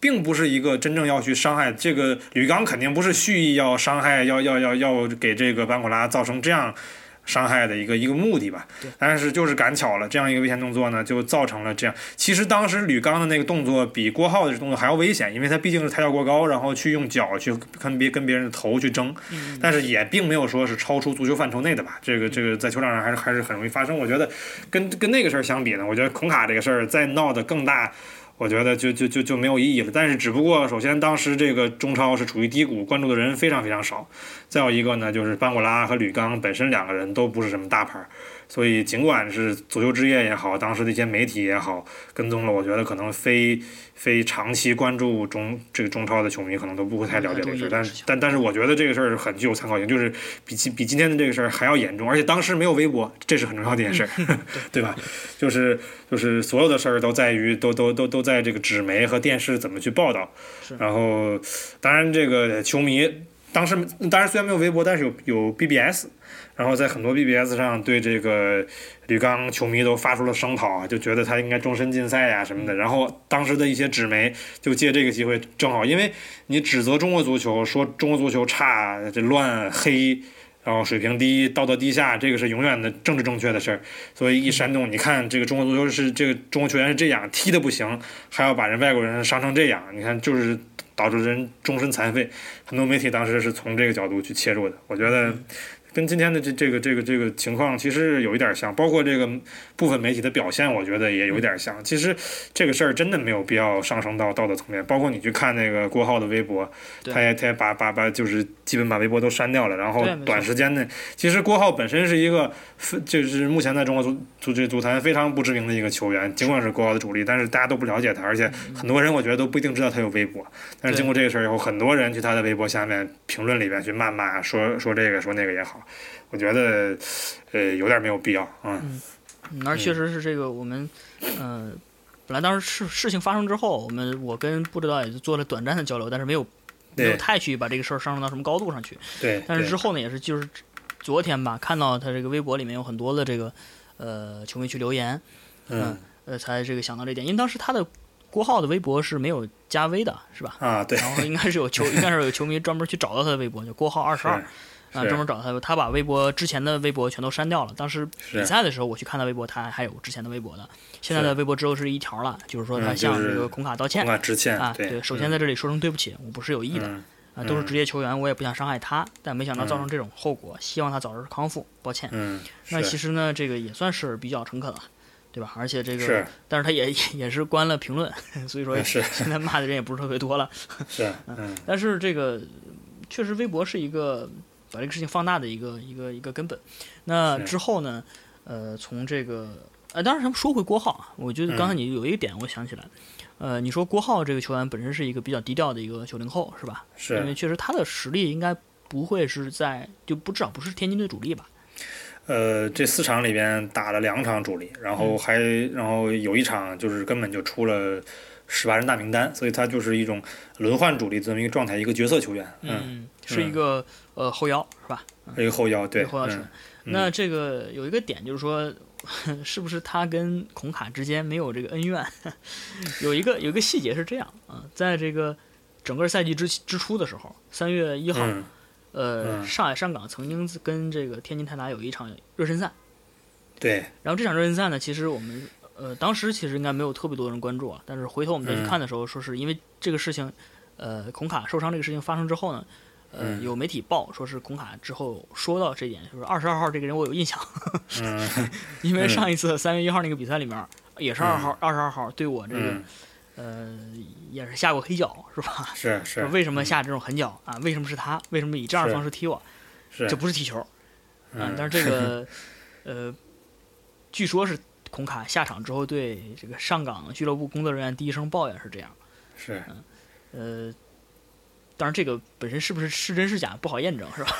并不是一个真正要去伤害这个吕刚，肯定不是蓄意要伤害，要要要要给这个班古拉造成这样。伤害的一个一个目的吧，但是就是赶巧了，这样一个危险动作呢，就造成了这样。其实当时吕刚的那个动作比郭浩的动作还要危险，因为他毕竟是抬脚过高，然后去用脚去跟别跟别人的头去争，但是也并没有说是超出足球范畴内的吧。这个这个在球场上还是还是很容易发生。我觉得跟跟那个事儿相比呢，我觉得孔卡这个事儿再闹得更大。我觉得就就就就没有意义了。但是只不过，首先当时这个中超是处于低谷，关注的人非常非常少。再有一个呢，就是班古拉和吕刚本身两个人都不是什么大牌。所以，尽管是足球之夜也好，当时的一些媒体也好，跟踪了，我觉得可能非非长期关注中这个中超的球迷，可能都不会太了解这个事儿。但是，但但是，我觉得这个事儿很具有参考性，就是比今比今天的这个事儿还要严重。而且当时没有微博，这是很重要的一件事，*laughs* 对吧？就是就是所有的事儿都在于都都都都在这个纸媒和电视怎么去报道。然后，当然这个球迷当时当然虽然没有微博，但是有有 BBS。然后在很多 BBS 上对这个吕刚球迷都发出了声讨啊，就觉得他应该终身禁赛呀什么的。然后当时的一些纸媒就借这个机会，正好因为你指责中国足球，说中国足球差、这乱、黑，然后水平低、道德低下，这个是永远的政治正确的事儿。所以一煽动，你看这个中国足球是这个中国球员是这样踢的不行，还要把人外国人伤成这样，你看就是导致人终身残废。很多媒体当时是从这个角度去切入的，我觉得。跟今天的这这个这个这个情况其实有一点像，包括这个部分媒体的表现，我觉得也有点像。其实这个事儿真的没有必要上升到道德层面。包括你去看那个郭浩的微博，他也他也把把把就是基本把微博都删掉了。然后短时间内，其实郭浩本身是一个就是目前在中国足足这足坛非常不知名的一个球员，尽管是郭浩的主力，但是大家都不了解他，而且很多人我觉得都不一定知道他有微博。但是经过这个事儿以后，很多人去他的微博下面评论里边去谩骂，说说这个说那个也好。我觉得，呃，有点没有必要啊。嗯，而确实是这个，我们，呃，本来当时事事情发生之后，我们我跟不知道也就做了短暂的交流，但是没有没有太去把这个事儿上升到什么高度上去。对。但是之后呢，也是就是昨天吧，看到他这个微博里面有很多的这个呃球迷去留言，嗯，呃，才这个想到这点，因为当时他的郭浩的微博是没有加微的，是吧？啊，对。然后应该是有球，应该是有球迷专门去找到他的微博，叫郭浩二十二。啊，专门找他，他把微博之前的微博全都删掉了。当时比赛的时候，我去看他微博，他还有之前的微博的。现在的微博只有是一条了，就是说他向这个孔卡道歉。孔卡致歉啊，对。首先在这里说声对不起，我不是有意的啊，都是职业球员，我也不想伤害他，但没想到造成这种后果，希望他早日康复，抱歉。嗯，那其实呢，这个也算是比较诚恳了，对吧？而且这个，但是他也也是关了评论，*laughs* 所以说现在骂的人也不是特别多了。是，*laughs* 嗯。但是这个确实，微博是一个。把这个事情放大的一个一个一个根本。那之后呢？呃，从这个呃，当然，咱们说回郭浩啊，我觉得刚才你有一个点，我想起来，呃，你说郭浩这个球员本身是一个比较低调的一个九零后，是吧？是。因为确实他的实力应该不会是在，就不至少不是天津队主力吧？呃，这四场里边打了两场主力，然后还然后有一场就是根本就出了十八人大名单，所以他就是一种轮换主力这么一个状态，一个角色球员。嗯，是一个。呃，后腰是吧？一个后腰，对，后腰是。那这个有一个点，就是说，*laughs* 是不是他跟孔卡之间没有这个恩怨？*laughs* 有一个有一个细节是这样啊，在这个整个赛季之之初的时候，三月一号，呃，上海上港曾经跟这个天津泰达有一场热身赛。对。然后这场热身赛呢，其实我们呃，当时其实应该没有特别多人关注啊，但是回头我们再去看的时候，说是因为这个事情，呃，孔卡受伤这个事情发生之后呢，呃，有媒体报说是孔卡之后说到这点，就是二十二号这个人我有印象，嗯 *laughs* 因为上一次三月一号那个比赛里面也是二号二十二号对我这个。嗯，呃，也是下过黑脚，是吧？是是说，为什么下这种狠脚啊？为什么是他？为什么以这样的方式踢我？是这不是踢球啊！嗯但是这个，*laughs* 呃，据说是孔卡下场之后对这个上港俱乐部工作人员第一声抱怨是这样。是呃，当然这个本身是不是是真是假不好验证，是吧？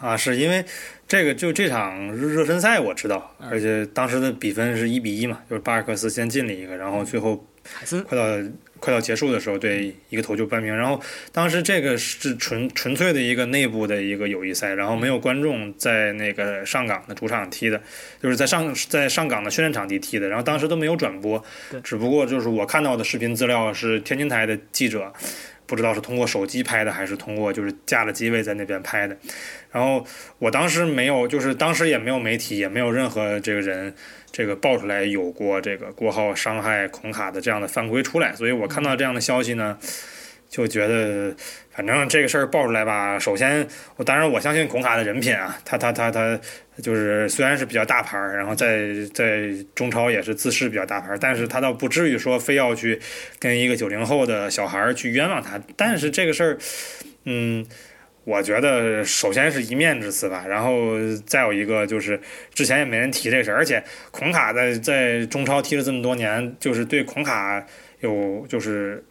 啊，是因为这个就这场热热身赛我知道，嗯而且当时的比分是一比一嘛，就是巴尔克斯先进了一个，然后最后海森快到快到结束的时候，对一个头就扳平。然后当时这个是纯纯粹的一个内部的一个友谊赛，然后没有观众在那个上港的主场踢的，就是在上在上港的训练场地踢的。然后当时都没有转播，只不过就是我看到的视频资料是天津台的记者。不知道是通过手机拍的，还是通过就是架了机位在那边拍的。然后我当时没有，就是当时也没有媒体，也没有任何这个人这个爆出来有过这个郭浩伤害孔卡的这样的犯规出来，所以我看到这样的消息呢，就觉得反正这个事儿爆出来吧，首先我当然我相信孔卡的人品啊，他他他他就是虽然是比较大牌儿，然后在在中超也是自视比较大牌儿，但是他倒不至于说非要去跟一个九零后的小孩儿去冤枉他，但是这个事儿，嗯。我觉得首先是一面之词吧，然后再有一个就是之前也没人提这事儿，而且孔卡在在中超踢了这么多年，就是对孔卡有就是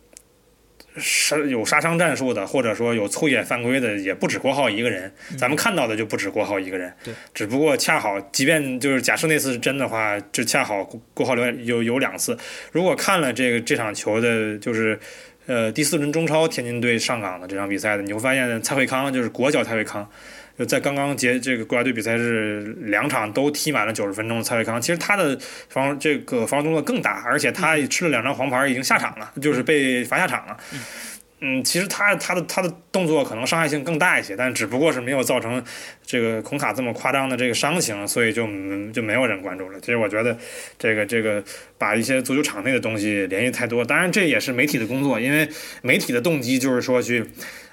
杀有杀伤战术的，或者说有粗野犯规的，也不止郭浩一个人。咱们看到的就不止郭浩一个人。对，只不过恰好，即便就是假设那次是真的话，就恰好郭浩有有有两次。如果看了这个这场球的，就是。呃，第四轮中超天津队上港的这场比赛的，你会发现蔡慧康就是国脚蔡慧康，就在刚刚结这个国家队比赛是两场都踢满了九十分钟的蔡慧康，其实他的防这个防守动作更大，而且他吃了两张黄牌，已经下场了，就是被罚下场了。嗯，其实他他的他的动作可能伤害性更大一些，但只不过是没有造成这个孔卡这么夸张的这个伤情，所以就就没有人关注了。其实我觉得这个这个把一些足球场内的东西联系太多，当然这也是媒体的工作，因为媒体的动机就是说去。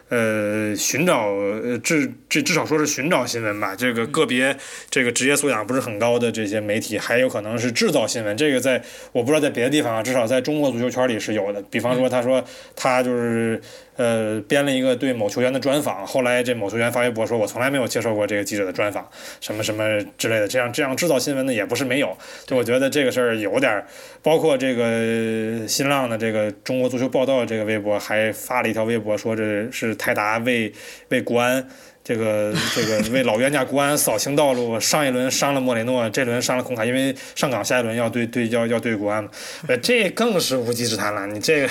呃，寻找呃至至至少说是寻找新闻吧。这个个别这个职业素养不是很高的这些媒体，还有可能是制造新闻。这个在我不知道在别的地方啊，至少在中国足球圈里是有的。比方说，他说他就是呃编了一个对某球员的专访，后来这某球员发微博说，我从来没有接受过这个记者的专访，什么什么之类的。这样这样制造新闻的也不是没有。就我觉得这个事儿有点儿，包括这个新浪的这个中国足球报道这个微博还发了一条微博说这是。泰达为为国安这个这个为老冤家国安扫清道路，上一轮伤了莫雷诺，这轮伤了孔卡，因为上港下一轮要对对要要对国安嘛，呃，这更是无稽之谈了。你这个，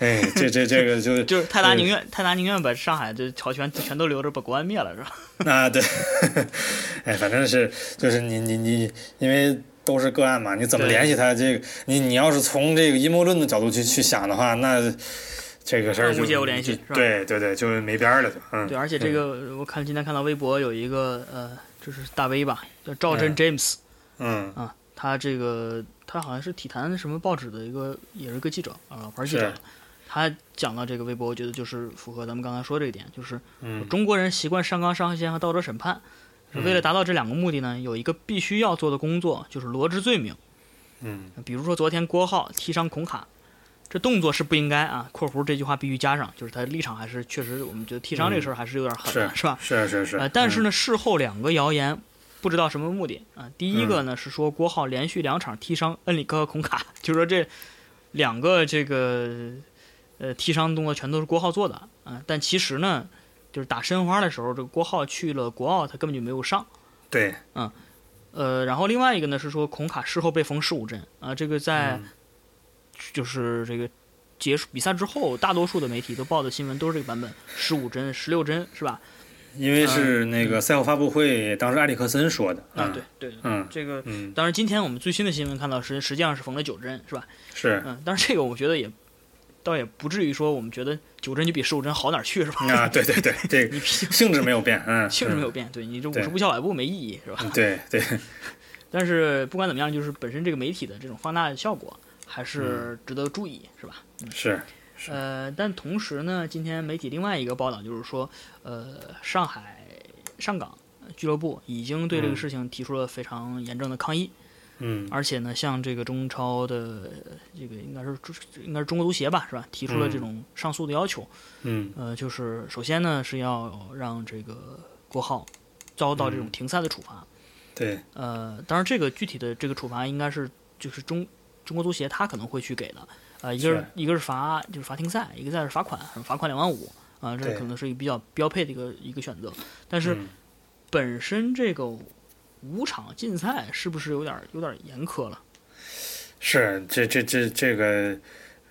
哎，这这这个就就是泰达宁愿泰达宁愿把上海这朝全全都留着，把国安灭了，是吧？*laughs* 啊，对，哎，反正是就是你你你，因为都是个案嘛，你怎么联系他？这个你你要是从这个阴谋论的角度去去想的话，那。这个事儿就无解无联系，对对对，就没边儿了，就嗯。对，而且这个我看今天看到微博有一个呃，就是大 V 吧，叫赵真 James，嗯啊，他这个他好像是体坛什么报纸的一个，也是个记者啊，老牌记者。他讲到这个微博，我觉得就是符合咱们刚才说这一点，就是中国人习惯上纲上线和道德审判，为了达到这两个目的呢，有一个必须要做的工作，就是罗织罪名。嗯，比如说昨天郭浩踢伤孔卡。这动作是不应该啊！（括弧这句话必须加上，就是他立场还是确实，我们觉得踢伤这事儿还是有点狠的，是吧？是是是。呃，但是呢，事后两个谣言，不知道什么目的啊。第一个呢是说郭浩连续两场踢伤恩里克和孔卡，*laughs* 就是说这两个这个呃踢伤动作全都是郭浩做的啊。但其实呢，就是打申花的时候，这个郭浩去了国奥，他根本就没有上。对，嗯，呃，然后另外一个呢是说孔卡事后被缝十五针啊，这个在。就是这个结束比赛之后，大多数的媒体都报的新闻都是这个版本，十五帧、十六帧，是吧？因为是那个赛后发布会，当时埃里克森说的。啊，对对，嗯，这个，嗯，当然今天我们最新的新闻看到实实际上是缝了九针，是吧？是，嗯，但是这个我觉得也倒也不至于说我们觉得九针就比十五针好哪去，是吧？啊，对对对，*laughs* 这个性质没有变，嗯，*laughs* 性质没有变，对你这五十步笑百步没意义，是吧？对对。*laughs* 但是不管怎么样，就是本身这个媒体的这种放大的效果还是值得注意，是吧？是。呃，但同时呢，今天媒体另外一个报道就是说，呃，上海上港俱乐部已经对这个事情提出了非常严正的抗议。嗯。而且呢，向这个中超的这个应该是应该是中国足协吧，是吧？提出了这种上诉的要求。嗯。呃，就是首先呢是要让这个国浩遭到这种停赛的处罚。对。呃，当然这个具体的这个处罚应该是就是中中国足协他可能会去给的。呃，一个是一个是罚就是罚停赛，一个再是罚款，罚款两万五啊，这可能是一个比较标配的一个一个选择。但是本身这个五场禁赛是不是有点有点严苛了？是，这这这这个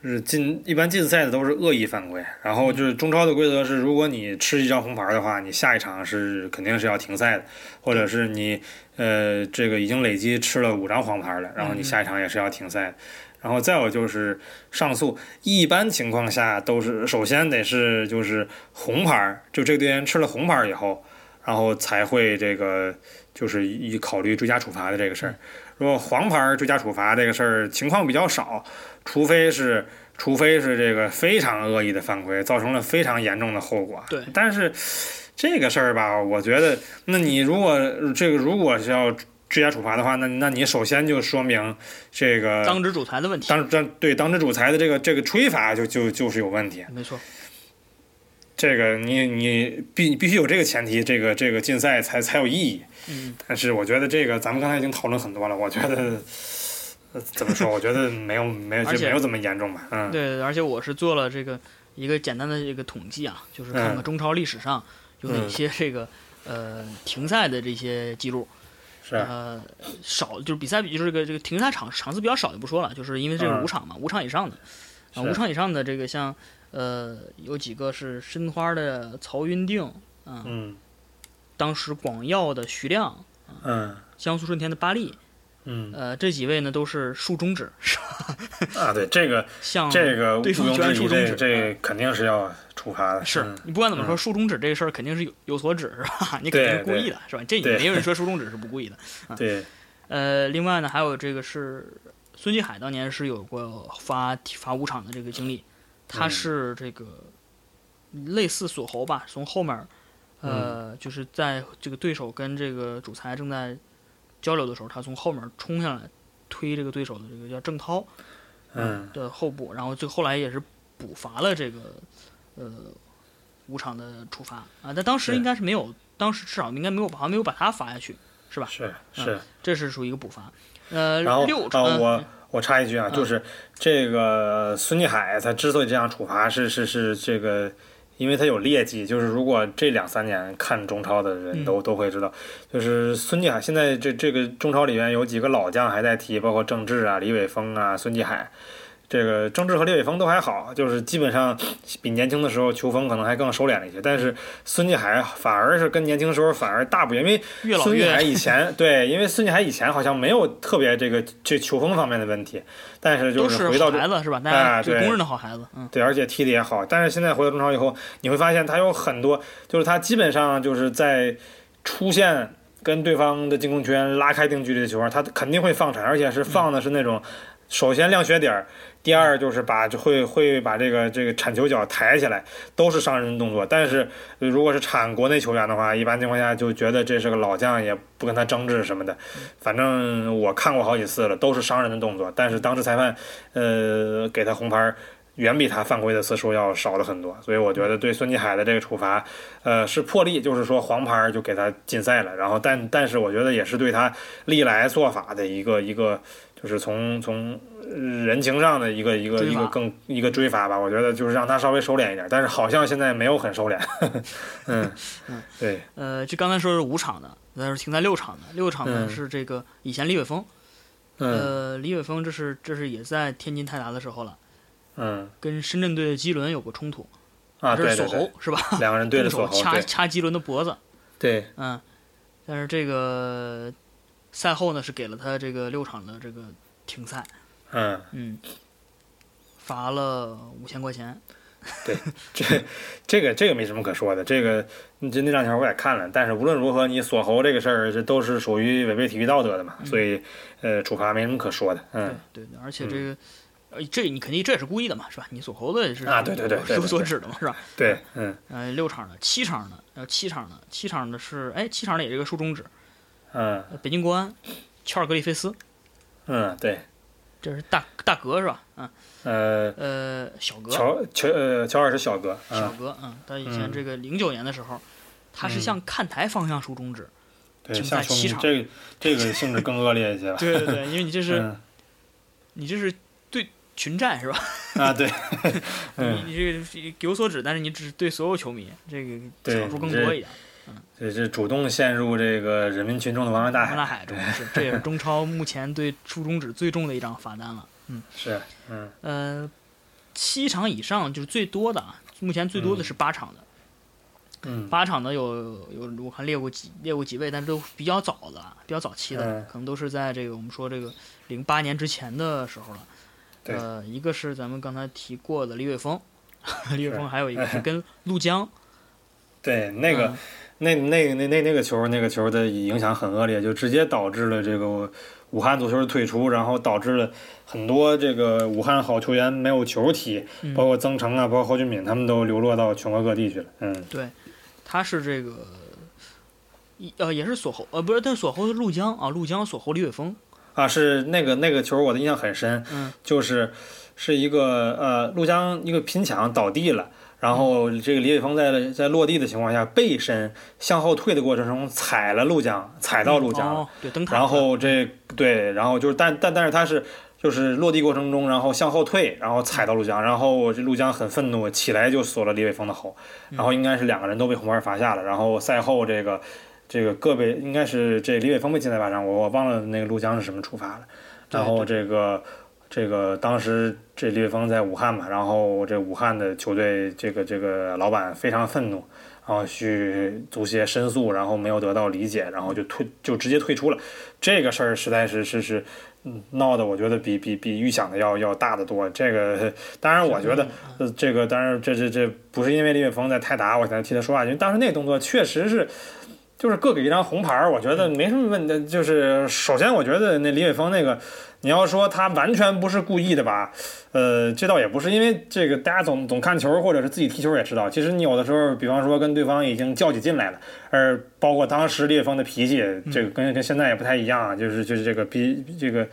是禁，一般禁赛的都是恶意犯规。然后就是中超的规则是，如果你吃一张红牌的话，你下一场是肯定是要停赛的，或者是你呃这个已经累积吃了五张黄牌了，然后你下一场也是要停赛的。然后再有就是上诉，一般情况下都是首先得是就是红牌，就这个队员吃了红牌以后，然后才会这个就是一考虑追加处罚的这个事儿。如果黄牌追加处罚这个事儿情况比较少，除非是除非是这个非常恶意的犯规，造成了非常严重的后果。对，但是这个事儿吧，我觉得，那你如果这个如果是要。追加处罚的话，那那你首先就说明这个当值主裁的问题。当当对当值主裁的这个这个吹罚就就就是有问题。没错，这个你你必必须有这个前提，这个这个竞赛才才有意义。嗯。但是我觉得这个咱们刚才已经讨论很多了，我觉得 *laughs* 怎么说？我觉得没有没有就没有这么严重吧。嗯。对，而且我是做了这个一个简单的这个统计啊，就是看看中超历史上有哪些这个呃停赛的这些记录。呃，少就是比赛比就是这个这个停赛场场次比较少就不说了，就是因为这个五场嘛，五场以上的啊，五场以上的这个像呃有几个是申花的曹云定啊，嗯，当时广药的徐亮，嗯，江苏舜天的巴力，嗯，呃这几位呢都是竖中指是吧？啊，对这个 *laughs* 像这个对方居竖中指，这肯定是要。处罚的是你不管怎么说，竖中指这个事儿肯定是有有所指，是吧？你肯定是故意的，是吧？这也没有人 *laughs* 说竖中指是不故意的。对。呃，另外呢，还有这个是孙继海当年是有过罚罚五场的这个经历，他是这个类似锁喉吧，从后面呃，就是在这个对手跟这个主裁正在交流的时候，他从后面冲下来推这个对手的这个叫郑涛嗯的后部，然后最后来也是补罚了这个。呃，五场的处罚啊，但当时应该是没有，当时至少应该没有，好像没有把他罚下去，是吧？是是，这是属于一个补罚。呃，然后呃，我我插一句啊，就是这个孙继海他之所以这样处罚，是是是这个，因为他有劣迹，就是如果这两三年看中超的人都都会知道，就是孙继海现在这这个中超里面有几个老将还在踢，包括郑智啊、李玮峰啊、孙继海。这个郑智和李玮峰都还好，就是基本上比年轻的时候球风可能还更收敛了一些。但是孙继海反而是跟年轻时候反而大不一样因为孙继海以前 *laughs* 对，因为孙继海以前好像没有特别这个这球风方面的问题，但是就是回到孩子是吧？哎，对，公认的好孩子，嗯，对，而且踢的也好。但是现在回到中超以后，你会发现他有很多，就是他基本上就是在出现跟对方的进攻球员拉开一定距离的球他肯定会放铲，而且是放的是那种首先亮血点儿。第二就是把就会会把这个这个铲球脚抬起来，都是伤人的动作。但是如果是铲国内球员的话，一般情况下就觉得这是个老将，也不跟他争执什么的。反正我看过好几次了，都是伤人的动作。但是当时裁判呃给他红牌，远比他犯规的次数要少了很多。所以我觉得对孙继海的这个处罚，呃是破例，就是说黄牌就给他禁赛了。然后但但是我觉得也是对他历来做法的一个一个，就是从从。人情上的一个一个一个更一个追罚吧，我觉得就是让他稍微收敛一点，但是好像现在没有很收敛。*laughs* 嗯嗯，对。呃，就刚才说是五场的，那是停在六场的，六场呢是这个以前李伟峰，呃，李伟峰这是这是也在天津泰达的时候了，嗯，跟深圳队的基伦有过冲突，啊，这是锁喉是吧？两个人对着锁喉，掐掐基伦的脖子，对，嗯，但是这个赛后呢是给了他这个六场的这个停赛。嗯嗯，罚了五千块钱。对，这这个这个没什么可说的。这个这那两条我也看了，但是无论如何，你锁喉这个事儿，这都是属于违背体育道德的嘛，所以呃，处罚没什么可说的。嗯，对对，而且这个呃，这你肯定这也是故意的嘛，是吧？你锁喉的是啊，对对对，有 *laughs* 所指的嘛，是吧？对，嗯。呃，六场的，七场的，呃，七场的，七场的是，哎，七场的也是个竖中指。嗯。北京国安，乔尔格里菲斯。嗯，对。这是大大格是吧？嗯。呃呃，小格乔乔呃乔尔是小格，小格嗯，他以前这个零九年的时候，他是向看台方向竖中指，对，在七场，这个这个性质更恶劣一些了。*laughs* 对对对，因为你这是，你这是对群战是吧？啊对，*laughs* 你你这个有所指，但是你只是对所有球迷，这个场数更多一点。嗯，这是主动陷入这个人民群众的汪洋大海。大海中 *laughs* 是，这也是中超目前对竖中指最重的一张罚单了。嗯，是，嗯，呃，七场以上就是最多的啊，目前最多的是八场的，嗯，八场的有有我看列过几列过几位，但是都比较早的，比较早期的，可能都是在这个我们说这个零八年之前的时候了。呃，一个是咱们刚才提过的李玮峰，*laughs* 李玮峰，还有一个是跟陆江，*laughs* 对，那个那那那那那个球，那个球的影响很恶劣，就直接导致了这个。武汉足球的退出，然后导致了很多这个武汉好球员没有球踢，包括曾诚啊，包括侯俊敏，他们都流落到全国各地去了。嗯，对，他是这个一呃也是锁喉呃不是，但锁喉是陆江啊，陆江锁喉李玮峰啊，是那个那个球我的印象很深，嗯，就是是一个呃陆江一个拼抢倒地了。然后这个李伟峰在在落地的情况下背身向后退的过程中踩了陆江，踩到陆江，对，然后这对，然后就是但但但是他是就是落地过程中，然后向后退，然后踩到陆江，然后这陆江很愤怒，起来就锁了李伟峰的喉，然后应该是两个人都被红牌罚下了。然后赛后这个这个各被应该是这李伟峰被禁赛罚上，我我忘了那个陆江是什么处罚了。然后这个。这个当时这李玮峰在武汉嘛，然后这武汉的球队这个这个老板非常愤怒，然后去足协申诉，然后没有得到理解，然后就退就直接退出了。这个事儿实在是是是，闹的我觉得比比比预想的要要大得多。这个当然我觉得，呃，这个当然这这这不是因为李玮峰在泰达我才替他说话，因为当时那动作确实是。就是各给一张红牌，我觉得没什么问题。就是首先，我觉得那李玮峰那个，你要说他完全不是故意的吧，呃，这倒也不是，因为这个大家总总看球或者是自己踢球也知道，其实你有的时候，比方说跟对方已经较起劲来了，而包括当时李玮峰的脾气，这个跟跟现在也不太一样，就是就是这个比这个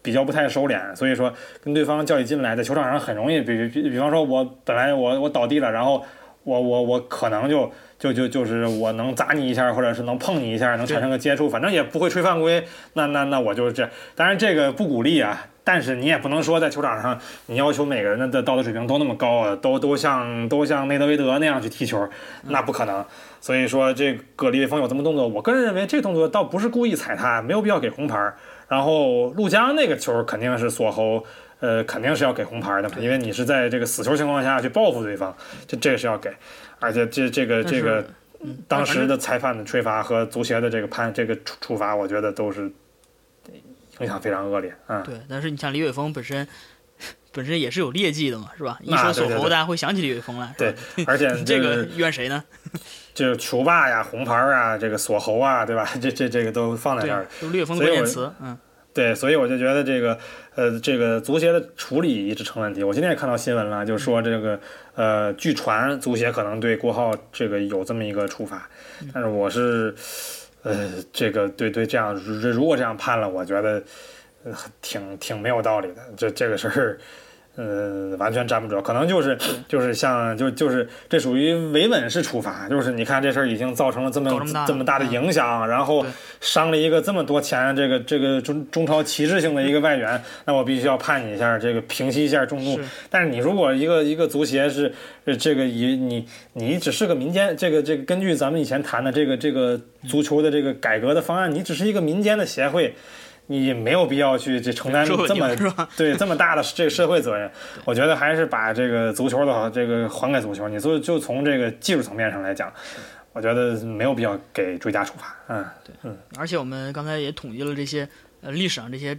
比较不太收敛，所以说跟对方较起劲来，在球场上很容易，比比比方说，我本来我我倒地了，然后我我我可能就。就就就是我能砸你一下，或者是能碰你一下，能产生个接触，反正也不会吹犯规。那那那我就是这，当然这个不鼓励啊。但是你也不能说在球场上，你要求每个人的道德水平都那么高啊，都都像都像内德维德那样去踢球，那不可能。所以说这个李玮峰有这么动作，我个人认为这动作倒不是故意踩他，没有必要给红牌。然后陆江那个球肯定是锁喉，呃，肯定是要给红牌的嘛，因为你是在这个死球情况下去报复对方，这这是要给。而且这这个这个，当时的裁判的吹罚和足协的这个判这个处处罚，我觉得都是影响非常恶劣。嗯，对。但是你像李玮峰本身，本身也是有劣迹的嘛，是吧？一说锁喉，大家会想起李玮峰来。对，而且 *laughs* 这个怨谁呢？*laughs* 就是球霸呀、红牌啊、这个锁喉啊，对吧？这这这个都放在这儿。就李玮峰关键词，嗯。对，所以我就觉得这个，呃，这个足协的处理一直成问题。我今天也看到新闻了，就是说这个，呃，据传足协可能对郭浩这个有这么一个处罚，但是我是，呃，这个对对这样，如果这样判了，我觉得，挺挺没有道理的。这这个事儿。呃，完全站不住，可能就是就是像就就是这属于维稳式处罚，就是你看这事儿已经造成了这么这么大的影响，然后伤了一个这么多钱这个这个中中超旗帜性的一个外援，那我必须要判你一下，这个平息一下众怒。但是你如果一个一个足协是这个以你你只是个民间，这个这个根据咱们以前谈的这个这个足球的这个改革的方案，你只是一个民间的协会。你没有必要去去承担这么 *laughs* 对这么大的这个社会责任，我觉得还是把这个足球的这个还给足球。你就就从这个技术层面上来讲，我觉得没有必要给追加处罚。嗯，对，嗯。而且我们刚才也统计了这些呃历史上这些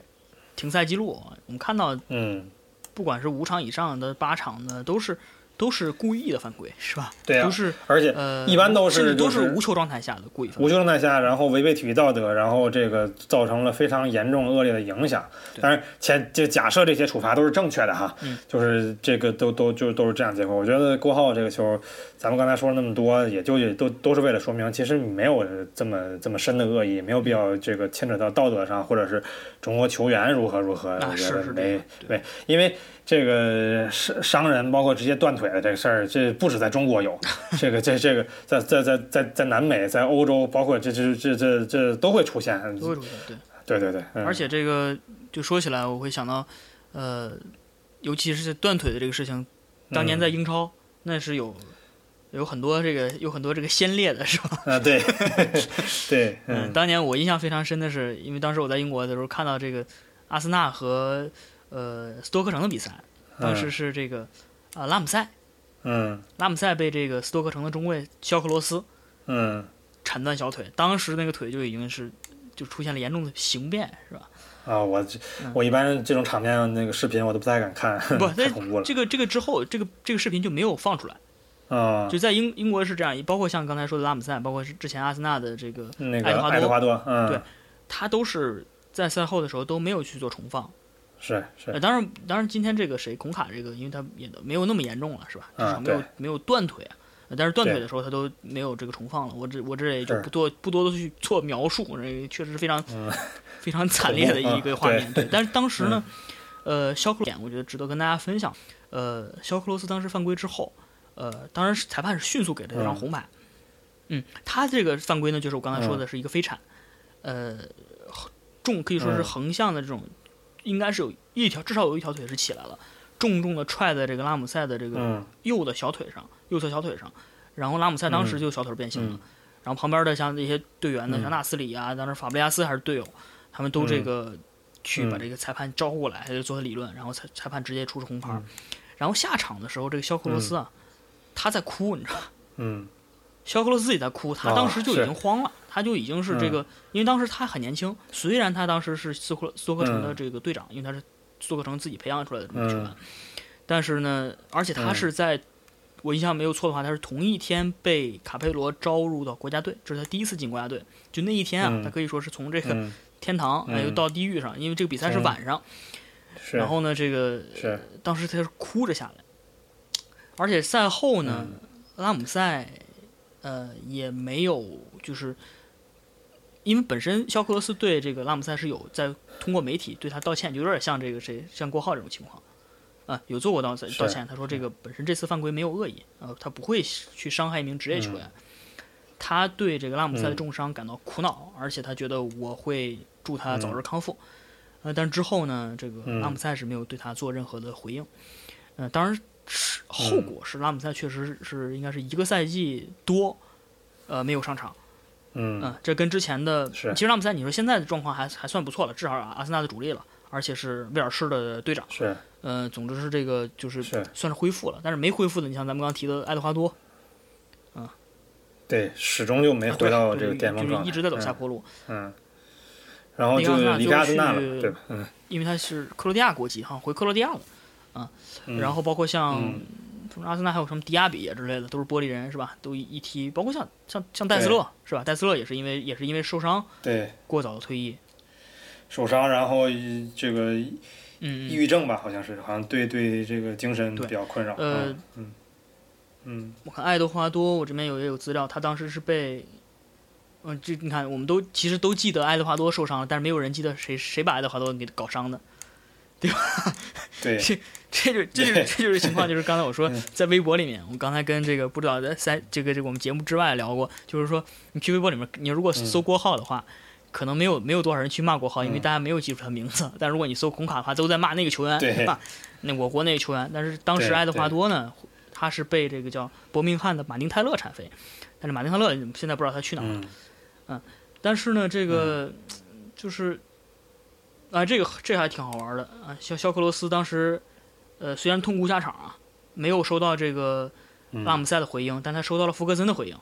停赛记录，我们看到，嗯，不管是五场以上的八场的，都是都是故意的犯规，是吧？对啊都是而且呃，一般都甚至都是就是无球状态下的故意犯规。无球状态下，然后违背体育道德，然后这个造成了非常严重恶劣的影响。当然，前就假设这些处罚都是正确的哈，嗯就是这个都都就都是这样结果。我觉得郭浩这个球，咱们刚才说了那么多，也就也都都是为了说明，其实没有这么这么深的恶意，没有必要这个牵扯到道德上，或者是中国球员如何如何。啊我觉是是这得没对对，因为这个伤伤人，包括直接断腿的这个事儿，这不止在中国有，*laughs* 这个这这个在在在在在南美，在欧洲，包括这这这这这都会出现。都会出现，对。对对对，嗯而且这个就说起来，我会想到，呃，尤其是断腿的这个事情，当年在英超、那是有有很多这个有很多这个先烈的，是吧？*laughs* 啊对 *laughs* 对嗯，嗯当年我印象非常深的是，因为当时我在英国的时候看到这个阿森纳和呃斯托克城的比赛，当时是这个啊、拉姆塞，嗯拉姆塞被这个斯托克城的中卫肖克罗斯嗯铲断小腿，当时那个腿就已经是就出现了严重的形变，是吧？啊，我我一般这种场面那个视频我都不太敢看，不 *laughs* 太恐怖了这个这个之后，这个这个视频就没有放出来。啊。就在英英国是这样，包括像刚才说的拉姆塞，包括是之前阿森纳的这个，那个爱德华多对他都是在赛后的时候都没有去做重放。是呃，是，当然，当然今天这个谁孔卡这个，因为他也没有那么严重了，是吧？至啊少没有、对没有断腿但是断腿的时候他都没有这个重放了，我这我这也就不多不多的去做描述，这确实是非常、嗯非常惨烈的 *laughs* 一个画面。对，但是当时呢，呃，肖克点我觉得值得跟大家分享。呃，肖克罗斯当时犯规之后，呃，当然是裁判是迅速给了一张嗯。红牌。嗯，他这个犯规呢，就是我刚才说的是一个飞铲，呃，重可以说是嗯。横向的这种，应该是有一条至少有一条腿是起来了，重重的踹在这个拉姆塞的这个嗯。右的小腿上，右侧小腿上，然后拉姆塞当时就小腿变形了，嗯。然后旁边的像那些队员呢，嗯。像纳斯里啊，当时法布雷加斯还是队友，他们都这个去把这个裁判招呼过来，他就做他理论，然后裁裁判直接出示红牌，嗯。然后下场的时候，这个肖克罗斯啊，他在哭，你知道吗？嗯。肖克罗自己在哭，他啊当时就已经慌了，他就已经是这个，因为当时他很年轻，虽然他当时是斯托斯托克城的嗯。这个队长，因为他是斯托克城自己培养出来的球员，嗯。但是呢，而且他嗯。是在、我印象没有错的话，他是同一天被卡佩罗招入到国家队，这是他第一次进国家队。就那一天啊，嗯他可以说是从这个嗯 *laughs* 天堂哎又嗯到地狱上，因为这个比赛是嗯。晚上，是，然后呢，这个是。当时他是哭着下来，而且赛后呢，嗯拉姆塞呃也没有就是。因为本身肖克罗斯对这个拉姆塞是有在通过媒体对他道歉，就有点像这个谁像郭浩这种情况，啊，有做过道是道歉。他说这个本身这次犯规没有恶意，呃，他不会去伤害一名职业球员。他对这个拉姆塞的嗯重伤感到苦恼，而且他觉得我会祝他早日嗯康复。呃，但之后呢，这个嗯拉姆塞是没有对他做任何的回应。呃，当然是后果是拉姆塞确实是应该是一个赛季多，呃，没有上场。嗯。嗯，这跟之前的，是。其实拉姆塞你说现在的状况还还算不错了，至少阿森纳的主力了，而且是威尔士的队长。是。呃，总之是这个就是是。算是恢复了，但是没恢复的，你像咱们刚刚提的爱德华多，对，始终就没回到这个对巅峰状态，就是一直在走下坡路。嗯，然后就离开阿森纳了，对吧？嗯。因为他是克罗地亚国籍哈，回克罗地亚了。嗯，然后包括像嗯从阿森纳还有什么迪亚比啊之类的，都是玻璃人是吧？都一一踢，包括像像像戴斯勒是吧？戴斯勒也是因为也是因为受伤对过早的退役。受伤，然后这个抑郁症吧，好像是，好像对对这个精神对比较困扰。呃嗯嗯嗯我看爱德华多，我这边有也有资料，他当时是被，嗯、这你看，我们都其实都记得爱德华多受伤了，但是没有人记得谁谁把爱德华多给搞伤的。对，这 *laughs* 就这就是这就是情况，就是刚才我说嗯在微博里面，我刚才跟这个不知道在在这个这个我们节目之外聊过，就是说你去微博里面，你如果搜郭浩的话，可能没有没有多少人去骂郭浩，因为嗯大家没有记住他名字。但如果你搜孔卡的话，都在骂那个球员，对骂那我国那个球员。但是当时爱德华多呢，他是被这个叫伯明翰的马丁泰勒铲飞，但是马丁泰勒现在不知道他去哪儿了。嗯但是呢，这个、就是啊，这个这还挺好玩的啊。肖肖克罗斯当时呃虽然痛哭下场啊，没有收到这个嗯。拉姆塞的回应，但他收到了福格森的回应。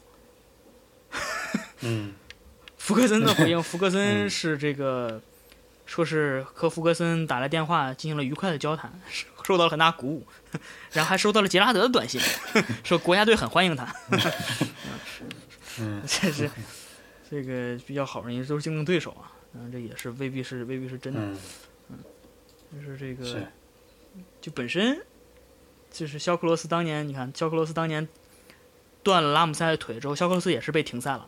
嗯。*laughs* 福格森的回应，*laughs* 福格森嗯。是这个说是和福格森打来电话进行了愉快的交谈，受到了很大鼓舞，*laughs* 然后还收到了杰拉德的短信，说国家队很欢迎他。嗯，这是这个比较好，因为都是竞争对手啊，嗯，这也是未必是未必是真的，嗯，就是这个是，就本身就是肖克罗斯当年，你看肖克罗斯当年断了拉姆塞的腿之后，肖克罗斯也是被停赛了，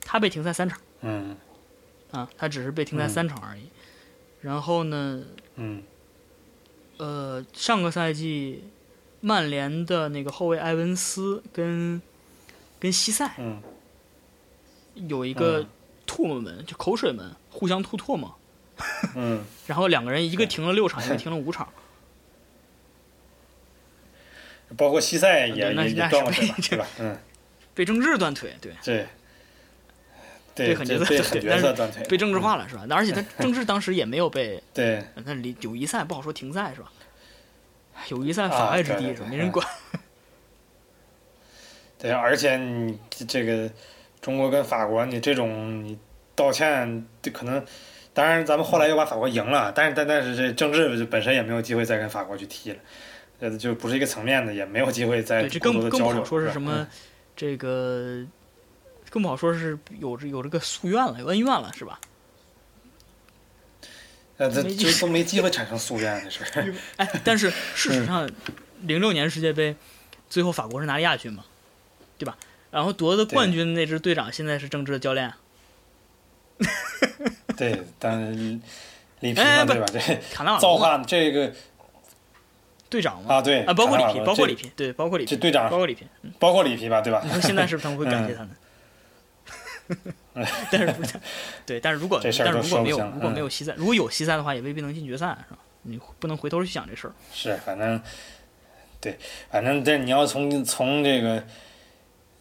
他被停赛三场嗯。啊，他只是被停赛嗯。三场而已。然后呢，嗯。呃，上个赛季曼联的那个后卫埃文斯跟跟西塞嗯。有一个嗯。唾沫门，就口水门，互相吐唾沫，嗯，*laughs* 然后两个人一个停了六场，一个 *laughs* 停了五场。包括西塞也也也断腿吧，这对吧？嗯，被政治断腿，对，对。对，这很角色这很角对但是色断腿，被政治化了是吧？而且他 *laughs* 政治当时也没有被，对，那里友谊赛不好说停赛是吧？友谊赛啊法外之地是吧？没人管。*laughs* 对，而且你这这个中国跟法国，你这种你道歉，这可能，当然咱们后来又把法国赢了，但是但但是这政治本身也没有机会再跟法国去踢了，呃，就不是一个层面的，也没有机会再对，这更更不好说是什么，这个更不好说是有这有这个夙愿了，有恩怨了是吧？*laughs* 呃，这就 *laughs* 都没机会产生夙愿的事儿。*laughs* 哎，但是事嗯实上，零六年世界杯最后法国是拿了亚军嘛，对吧？然后夺得冠军那支队长现在是政治的教练，对，但是里皮嘛，哎不对吧？这造化这个队长嘛，啊，对啊，包括里皮，包括里皮，对，包括里皮，这队长包括里皮。包括里皮吧，对吧你？说 *laughs* 现在是不是他们会感谢 *laughs* 他们？*laughs* 但是不是，对，但是如果但是如果没有如果没嗯有西塞，如果有西塞的话，也未必能进决赛，是吧？你不能回头去想这事儿。是，反正对，反正但你要从从这个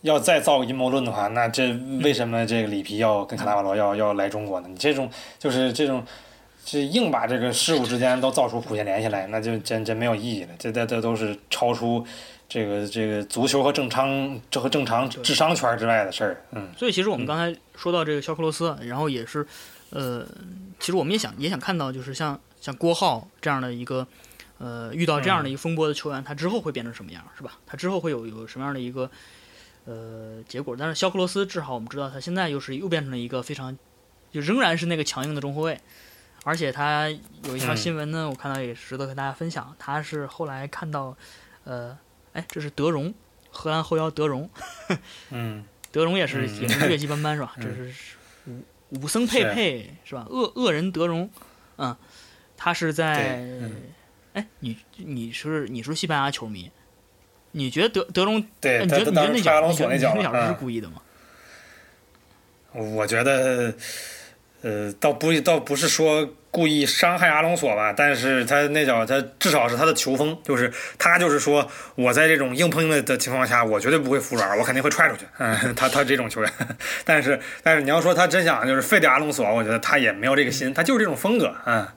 要再造个阴谋论的话，那这为什么这个里皮要跟卡纳瓦罗要要来中国呢？你这种就是这种。是硬把这个事物之间都造出谱线联系来，*laughs* 那就真真没有意义了。这这这都是超出这个这个足球和正常这和正常智商圈之外的事儿。嗯所以其实我们刚才说到这个肖克罗斯，然后也是，呃，其实我们也想也想看到，就是像像郭浩这样的一个，呃，遇到这样的一个风波的球员，他之后会变成什么样，是吧？他之后会有有什么样的一个呃结果？但是肖克罗斯至少我们知道，他现在又是又变成了一个非常，就仍然是那个强硬的中后卫。而且他有一条嗯新闻呢，我看到也值得和大家分享。他是后来看到，呃，哎，这是德容，荷兰后腰德容，*laughs* 嗯德容也是、嗯也是劣迹斑斑是吧？嗯这是武武僧佩佩是吧？恶恶人德容，嗯，他是在哎，你你是你是西班牙球迷，你觉得德德容？你觉得你觉得那脚你觉得那脚是嗯故意的吗？我觉得，呃，倒不倒不是说故意伤害阿隆索吧，但是他那脚他至少是他的球风，就是他就是说我在这种硬碰硬的的情况下，我绝对不会服软，我肯定会踹出去。*laughs* 嗯，他他这种球员，*laughs* 但是但是你要说他真想就是废掉阿隆索，我觉得他也没有这个心，他就是这种风格，*laughs* 嗯。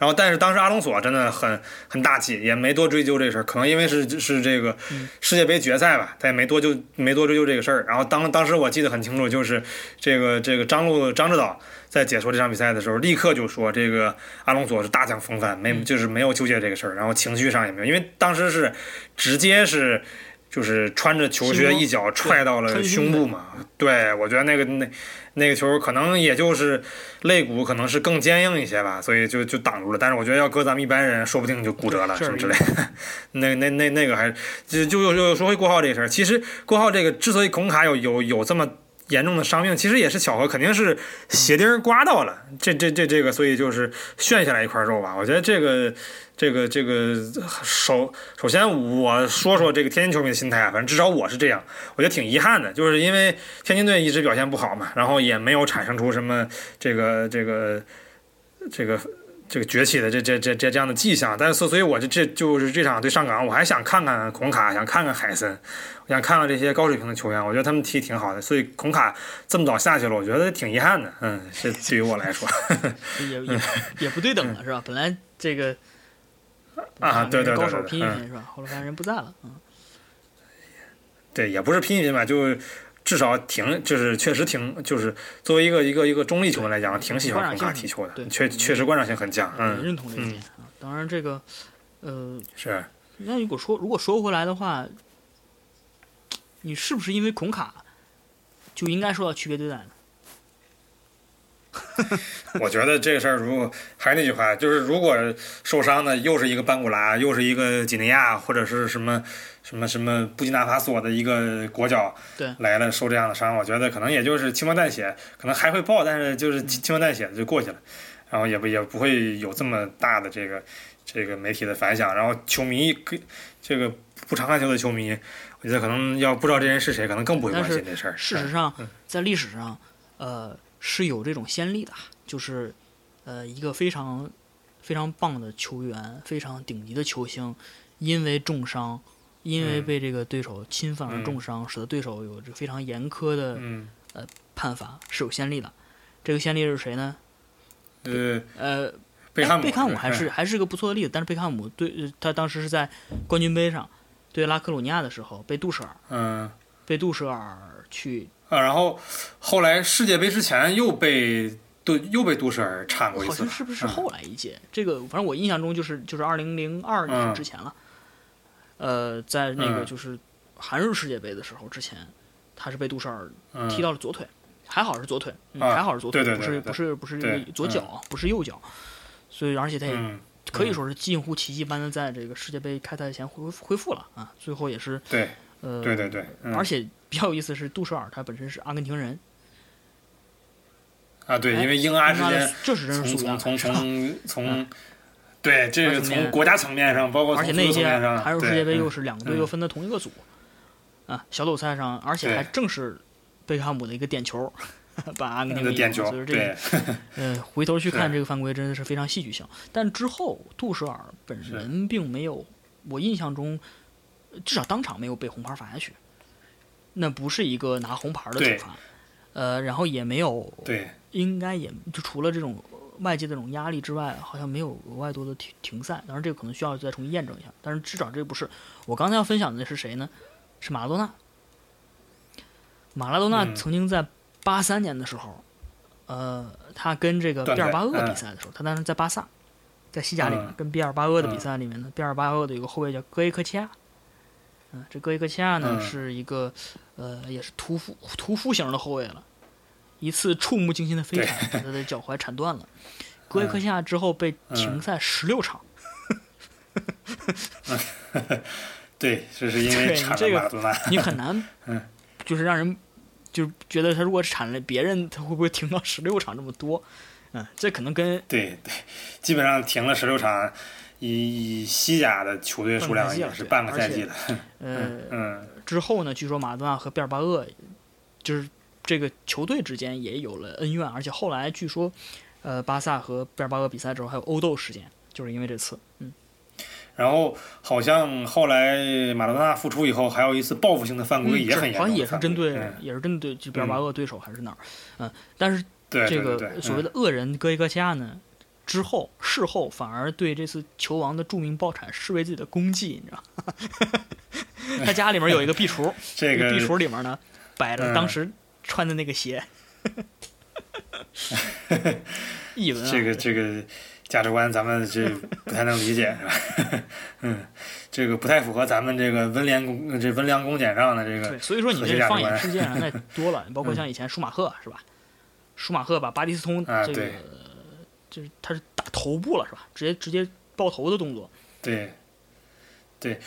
然后，但是当时阿隆索真的很很大气，也没多追究这事儿。可能因为是是这个世界杯决赛吧，他也没多就没多追究这个事儿。然后当当时我记得很清楚，就是这个这个张路张指导在解说这场比赛的时候，立刻就说这个阿隆索是大将风范，没就是没有纠结这个事儿，然后情绪上也没有，因为当时是直接是。就是穿着球靴一脚踹到了胸部嘛，对我觉得那个那那个球可能也就是肋骨可能是更坚硬一些吧，所以就就挡住了。但是我觉得要搁咱们一般人，说不定就骨折了什么之类的。*laughs* 那那那那个还就就又说回郭浩这个事儿，其实郭浩这个之所以孔卡有有有这么。严重的伤病其实也是巧合，肯定是鞋钉刮到了，这这这这个，所以就是炫下来一块肉吧。我觉得这个这个这个首首先我说说这个天津球迷的心态啊，反正至少我是这样，我觉得挺遗憾的，就是因为天津队一直表现不好嘛，然后也没有产生出什么这个这个。这个崛起的这这这这这样的迹象，但是所所以我这这就是这场对上港，我还想看看孔卡，想看看海森，我想看看这些高水平的球员，我觉得他们踢挺好的，所以孔卡这么早下去了，我觉得挺遗憾的，嗯，是对于我来说，也也也不对等了是吧？本来这个 *laughs* 啊，对对对高手拼一拼是吧？后来发现人不在了，嗯，对，也不是拼一拼吧，就至少挺，就是确实挺，就是作为一个一个一个中立球员来讲，挺喜欢孔卡踢球的对，确确实观赏性很强，嗯认同这一点啊。当然这个，呃，是。那如果说如果说回来的话，你是不是因为孔卡就应该受到区别对待呢？*laughs* 我觉得这个事儿，如果还是那句话，就是如果受伤的又是一个班古拉，又是一个几内亚，或者是什么什么什么布基纳法索的一个国脚，对，来了受这样的伤，我觉得可能也就是轻描淡写，可能还会报，但是就是轻描淡写的就过去了，然后也不也不会有这么大的这个这个媒体的反响，然后球迷这个不常看球的球迷，我觉得可能要不知道这人是谁，可能更不会关心这事儿。事实上，在历史上，呃。是有这种先例的，就是，呃，一个非常非常棒的球员，非常顶级的球星，因为重伤，因为被这个对手侵犯而重伤，使得对手有这非常严苛的呃判罚，是有先例的。这个先例是谁呢？呃呃，贝汉姆，贝汉姆还是还是个不错的例子，但是贝汉姆对他当时是在冠军杯上对拉科鲁尼亚的时候被杜舍尔，嗯，被杜舍尔去。啊，然后后来世界杯之前又被杜又被杜舍尔铲过一次，好像是不是后来一届？这个反正我印象中就是就是二零零二年之前了。呃，在那个就是韩日世界杯的时候之前，他是被杜舍尔踢到了左腿，还好是左腿，还好是左腿，不是不是不是左脚，不是右脚，所以而且他也可以说是近乎奇迹般的在这个世界杯开赛前恢恢复了啊，最后也是对，呃，对对对，而且。比较有意思是杜舍尔，他本身是阿根廷人。啊，对，因为英阿之间，这是真是从从从从，对，这个从国家层面上，包括而且那届韩日世界杯又是两个队又分在同一个组，啊，小组赛上，而且还正是贝克汉姆的一个点球，*laughs* 把阿根廷点球，所以这个，嗯，回头去看这个犯规真的是非常戏剧性。但之后杜舍尔本人并没有，我印象中至少当场没有被红牌罚下去。那不是一个拿红牌的处罚，呃，然后也没有，对，应该也就除了这种外界的这种压力之外，好像没有额外多的停停赛。当然，这个可能需要再重新验证一下。但是至少这不是我刚才要分享的是谁呢？是马拉多纳。马拉多纳曾经在八三年的时候，呃，他跟这个毕尔巴鄂比赛的时候，他当时在巴萨，在西甲里面跟毕尔巴鄂的比赛里面呢，毕尔巴鄂的有个后卫叫戈伊科齐亚。嗯，这戈伊科齐亚呢是一个，呃，也是屠夫屠夫型的后卫了，一次触目惊心的飞铲把他的脚踝铲断了。戈伊科齐亚之后被停赛十六场。*laughs* 对，这是因为铲了你很难，*laughs* 就是让人就觉得他如果铲了别人，他会不会停到十六场这么多？嗯，这可能跟对对，基本上停了十六场。以以西甲的球队数量也是半个赛季的，呃，*laughs* 嗯，之后呢，据说马多纳和毕尔巴鄂就是这个球队之间也有了恩怨，而且后来据说，呃，巴萨和贝尔巴鄂比赛之后还有殴斗事件，就是因为这次，嗯。然后好像后来马拉多纳复出以后，还有一次报复性的犯规也很严重，好像也是针对，也是针对就毕尔巴鄂对手还是哪儿，嗯，但是这个所谓的恶人戈伊戈齐亚呢？之后，事后反而对这次球王的著名爆产视为自己的功绩，你知道？*laughs* 他家里面有一个壁橱，*laughs* 这个壁橱里面呢摆着当时穿的那个鞋。*laughs* 译文，这个这个价值观咱们这不太能理解，是吧？*laughs* 嗯，这个不太符合咱们这个温良恭这温良恭俭让的这个。对，所以说你这放眼世界上那多了，*laughs* 包括像以前舒马赫是吧？舒马赫把巴蒂斯通这个。就是他是打头部了是吧？直接直接爆头的动作。对，对，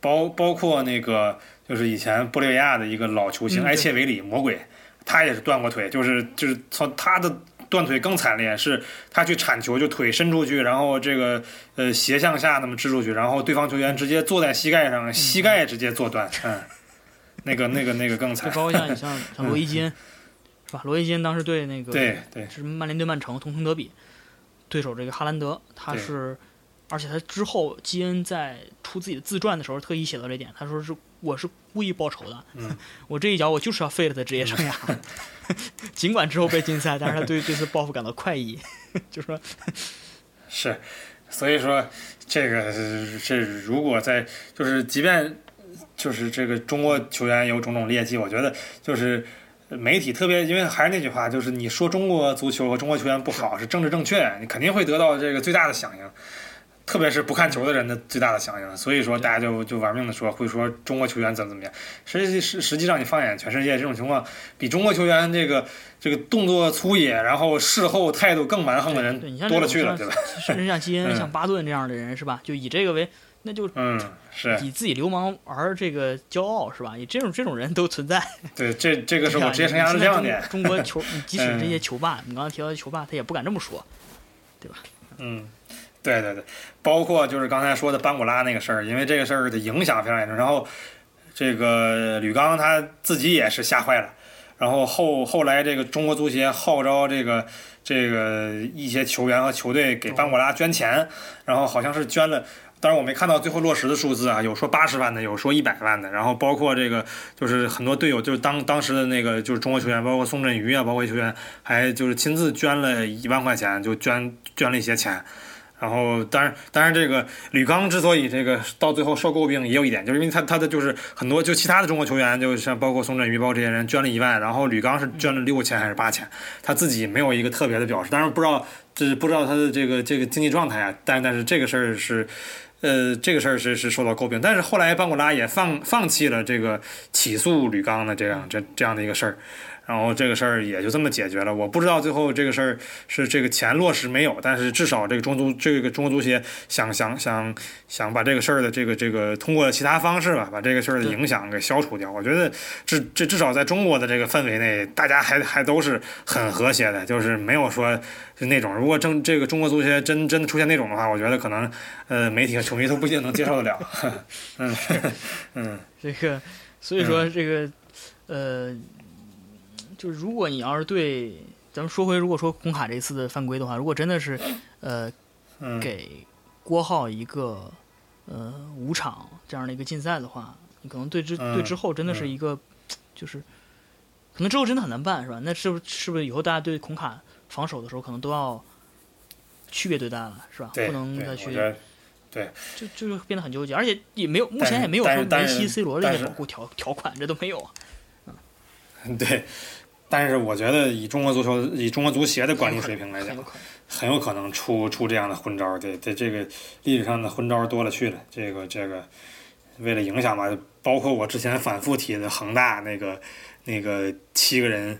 包包括那个就是以前玻利维亚的一个老球星埃切维里魔鬼，他也是断过腿，就是就是从他的断腿更惨烈，是他去铲球就腿伸出去，然后这个呃斜向下那么支出去，然后对方球员直接坐在膝盖上，膝盖直接坐断，嗯，那个那个那个更惨。包括像你像像罗伊金是吧？罗伊金当时对那个对对是曼联对曼城同城德比。对手这个哈兰德，他是，而且他之后基恩在出自己的自传的时候特意写到这点，他说是我是故意报仇的，*laughs* 我这一脚我就是要废了他职业生涯，*laughs* 尽管之后被禁赛，但是他对这次报复感到快意，就说，*laughs* 是，所以说这个这如果在就是即便就是这个中国球员有种种劣迹，我觉得就是。媒体特别，因为还是那句话，就是你说中国足球和中国球员不好是政治正确，你肯定会得到这个最大的响应。特别是不看球的人的最大的响应，所以说大家就就玩命的说，会说中国球员怎么怎么样。实际实实际上，你放眼全世界，这种情况比中国球员这个这个动作粗野，然后事后态度更蛮横的人多了去了，对吧？甚至像 *laughs* 基恩、像巴顿这样的人，是吧？就以这个为，那就嗯是以自己流氓而这个骄傲，是吧？以这种这种人都存在。*laughs* 对，这这个是我职业生涯的亮点。中国球，*laughs* 即使这些球霸，你刚刚提到的球霸，他也不敢这么说，对吧？嗯。对对对，包括就是刚才说的班古拉那个事儿，因为这个事儿的影响非常严重。然后这个吕刚他自己也是吓坏了。然后后后来这个中国足协号召这个这个一些球员和球队给班古拉捐钱，然后好像是捐了，当然我没看到最后落实的数字啊，有说八十万的，有说一百万的。然后包括这个就是很多队友，就是当当时的那个就是中国球员，包括宋振宇啊，包括球员还就是亲自捐了一万块钱，就捐捐了一些钱。然后，当然，当然，这个吕刚之所以这个到最后受诟病，也有一点，就是因为他他的就是很多就其他的中国球员，就像包括宋振宇、包这些人捐了一万，然后吕刚是捐了六千还是八千，他自己没有一个特别的表示。当然不知道，这不知道他的这个这个经济状态啊。但但是这个事儿是，呃，这个事儿是是受到诟病。但是后来班古拉也放放弃了这个起诉吕刚的这样这这样的一个事儿。然后这个事儿也就这么解决了。我不知道最后这个事儿是这个钱落实没有，但是至少这个中足这个中国足协想想想想把这个事儿的这个这个通过其他方式吧，把这个事儿的影响给消除掉。我觉得至至至少在中国的这个氛围内，大家还还都是很和谐的，就是没有说就那种。如果真这个中国足协真真的出现那种的话，我觉得可能呃媒体和球迷都不一定能接受得了。*laughs* 嗯嗯，这个所以说这个呃。就是如果你要是对，咱们说回，如果说孔卡这次的犯规的话，如果真的是，呃，给郭浩一个呃五场这样的一个禁赛的话，你可能对之对之后真的是一个，就是可能之后真的很难办，是吧？那是不是是不是以后大家对孔卡防守的时候可能都要区别对待了，是吧？不能再去，对，就就是变得很纠结，而且也没有目前也没有说梅西、C 罗的一些保护条条款，这都没有啊。嗯，*laughs* 对。但是我觉得，以中国足球、以中国足协的管理水平来讲，很有可能出出这样的昏招。对，这这个历史上的昏招多了去了。这个这个，为了影响吧，包括我之前反复提的恒大那个那个七个人，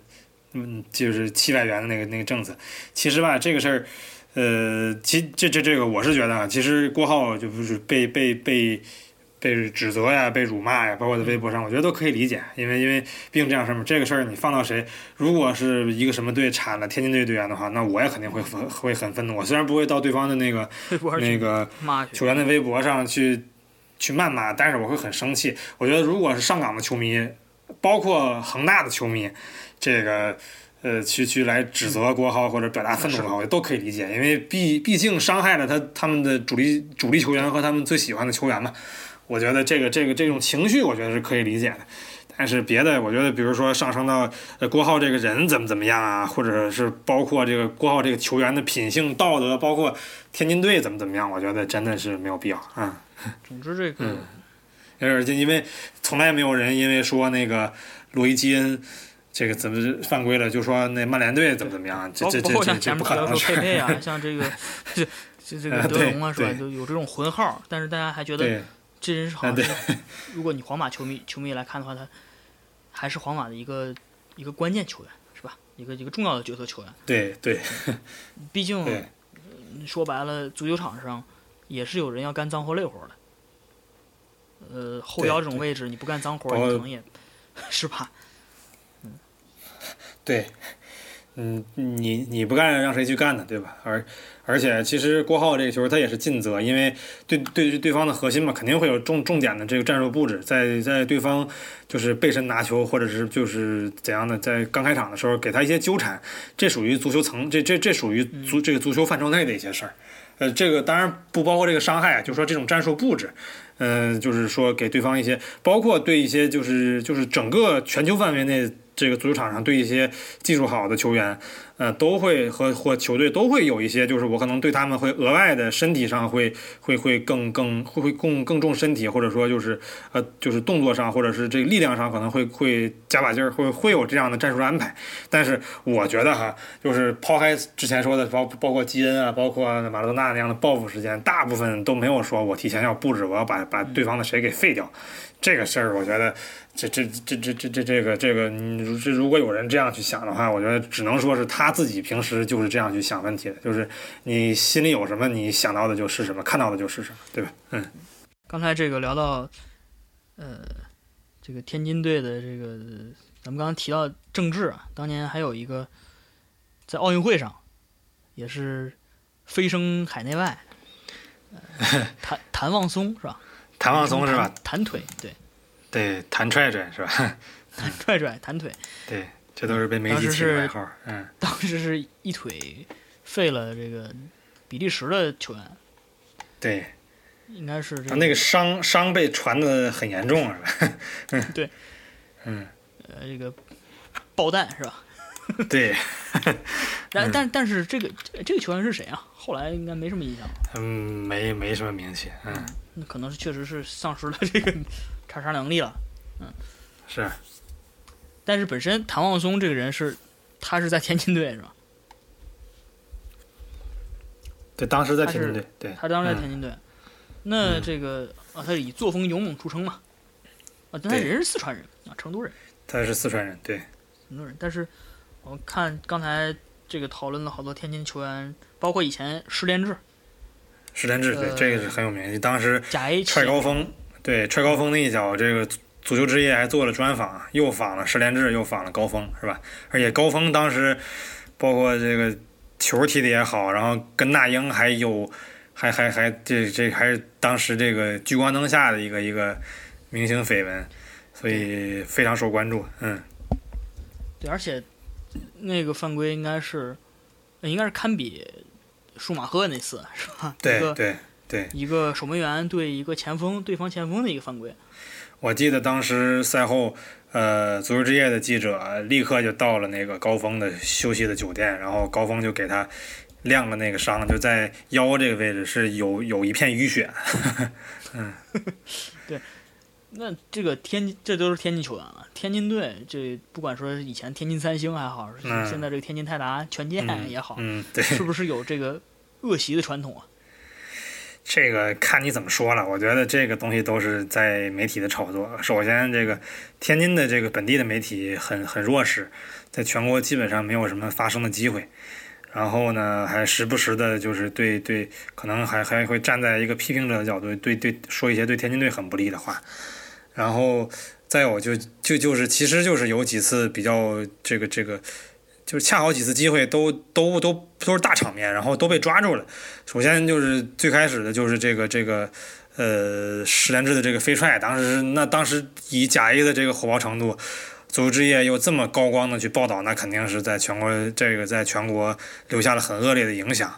嗯，就是七百元的那个那个政策。其实吧，这个事儿，呃，其这这这个，我是觉得啊，其实郭浩就不是被被被。被指责呀，被辱骂呀，包括在微博上，我觉得都可以理解，因为因为毕竟这样事儿嘛，这个事儿你放到谁，如果是一个什么队铲了天津队队员的话，那我也肯定会愤会很愤怒。我虽然不会到对方的那个 *laughs* 那个球员的微博上去去谩骂，但是我会很生气。我觉得如果是上港的球迷，包括恒大的球迷，这个呃去去来指责郭浩或者表达愤怒的话，我都可以理解，因为毕毕竟伤害了他他们的主力主力球员和他们最喜欢的球员嘛。我觉得这个这个这种情绪，我觉得是可以理解的。但是别的，我觉得比如说上升到郭浩这个人怎么怎么样啊，或者是包括这个郭浩这个球员的品性道德，包括天津队怎么怎么样，我觉得真的是没有必要啊。总之这个，嗯，而且因为从来没有人因为说那个罗伊基恩这个怎么犯规了，就说那曼联队怎么怎么样，这这这这不可能说啊，像这个 *laughs* 这这个德容啊，是吧？就有这种混号，但是大家还觉得。这人是好像，*laughs* 如果你皇马球迷球迷来看的话，他还是皇马的一个一个关键球员，是吧？一个一个重要的角色球员。对对，毕 *laughs* 竟说白了，足球场上也是有人要干脏活累活的。呃，后腰这种位置，你不干脏活，你可能也 *laughs* 是吧？嗯，对。嗯，你你不干，让谁去干呢？对吧？而而且，其实郭浩这个球他也是尽责，因为对对对方的核心嘛，肯定会有重重点的这个战术布置，在在对方就是背身拿球，或者是就是怎样的，在刚开场的时候给他一些纠缠，这属于足球层，这这这属于足这个足球范畴内的一些事儿。呃，这个当然不包括这个伤害，就说这种战术布置，嗯，就是说给对方一些，包括对一些就是就是整个全球范围内。这个足球场上对一些技术好的球员，呃，都会和或球队都会有一些，就是我可能对他们会额外的身体上会会会更更会会更更重身体，或者说就是呃就是动作上或者是这个力量上可能会会加把劲儿，会会有这样的战术安排。但是我觉得哈，就是抛开之前说的包包括基恩啊，包括马拉多纳那样的报复时间，大部分都没有说我提前要布置，我要把把对方的谁给废掉。这个事儿，我觉得。这这这这这这这个这个，你这如果有人这样去想的话，我觉得只能说是他自己平时就是这样去想问题的，就是你心里有什么，你想到的就是什么，看到的就是什么，对吧？嗯。刚才这个聊到，呃，这个天津队的这个，咱们刚刚提到郑智啊，当年还有一个在奥运会上也是飞升海内外，谭谭望松是吧？谭望松是吧？弹腿对。对，弹踹踹是吧？弹踹踹，弹腿。对，这都是被媒体起的外号。嗯，*laughs* 当时是一腿废了这个比利时的球员。对，应该是他那个伤伤被传的很严重，是吧？对，嗯，呃，这个爆弹是吧？*laughs* 对。*laughs* 但但但是这个这个球员是谁啊？后来应该没什么印象。嗯，没没什么名气。嗯，那可能是确实是丧失了这个。查杀能力了，嗯，是，但是本身谭望松这个人是，他是在天津队是吧？对，当时在天津队，对，他当时在天津队，那这个啊，他以作风勇猛著称嘛，啊，但他人是四川人啊，成都人，他是四川人，对，成都人，但是我们看刚才这个讨论了好多天津球员，包括以前施连志，施连志对，这个是很有名，当时踹高峰。对，踹高峰那一脚，这个足球之夜还做了专访，又访了石连志，又访了高峰，是吧？而且高峰当时，包括这个球踢的也好，然后跟那英还有，还还还这这还是当时这个聚光灯下的一个一个明星绯闻，所以非常受关注。嗯，对，而且那个犯规应该是，应该是堪比舒马赫那次，是吧？对对。对，一个守门员对一个前锋，对方前锋的一个犯规。我记得当时赛后，呃，足球之夜的记者立刻就到了那个高峰的休息的酒店，然后高峰就给他亮了那个伤，就在腰这个位置是有有一片淤血。*laughs* 嗯，*laughs* 对，那这个天津这都是天津球员了，天津队这不管说以前天津三星还好，现在这个天津泰达权健也好，嗯，对，是不是有这个恶习的传统啊？这个看你怎么说了，我觉得这个东西都是在媒体的炒作。首先，这个天津的这个本地的媒体很很弱势，在全国基本上没有什么发声的机会。然后呢，还时不时的就是对对，可能还还会站在一个批评者的角度，对对说一些对天津队很不利的话。然后再有就就就是其实就是有几次比较这个这个。就是恰好几次机会都都都都是大场面，然后都被抓住了。首先就是最开始的就是这个这个呃十连制的这个飞踹，当时那当时以甲 A 的这个火爆程度，足球之夜又这么高光的去报道，那肯定是在全国这个在全国留下了很恶劣的影响。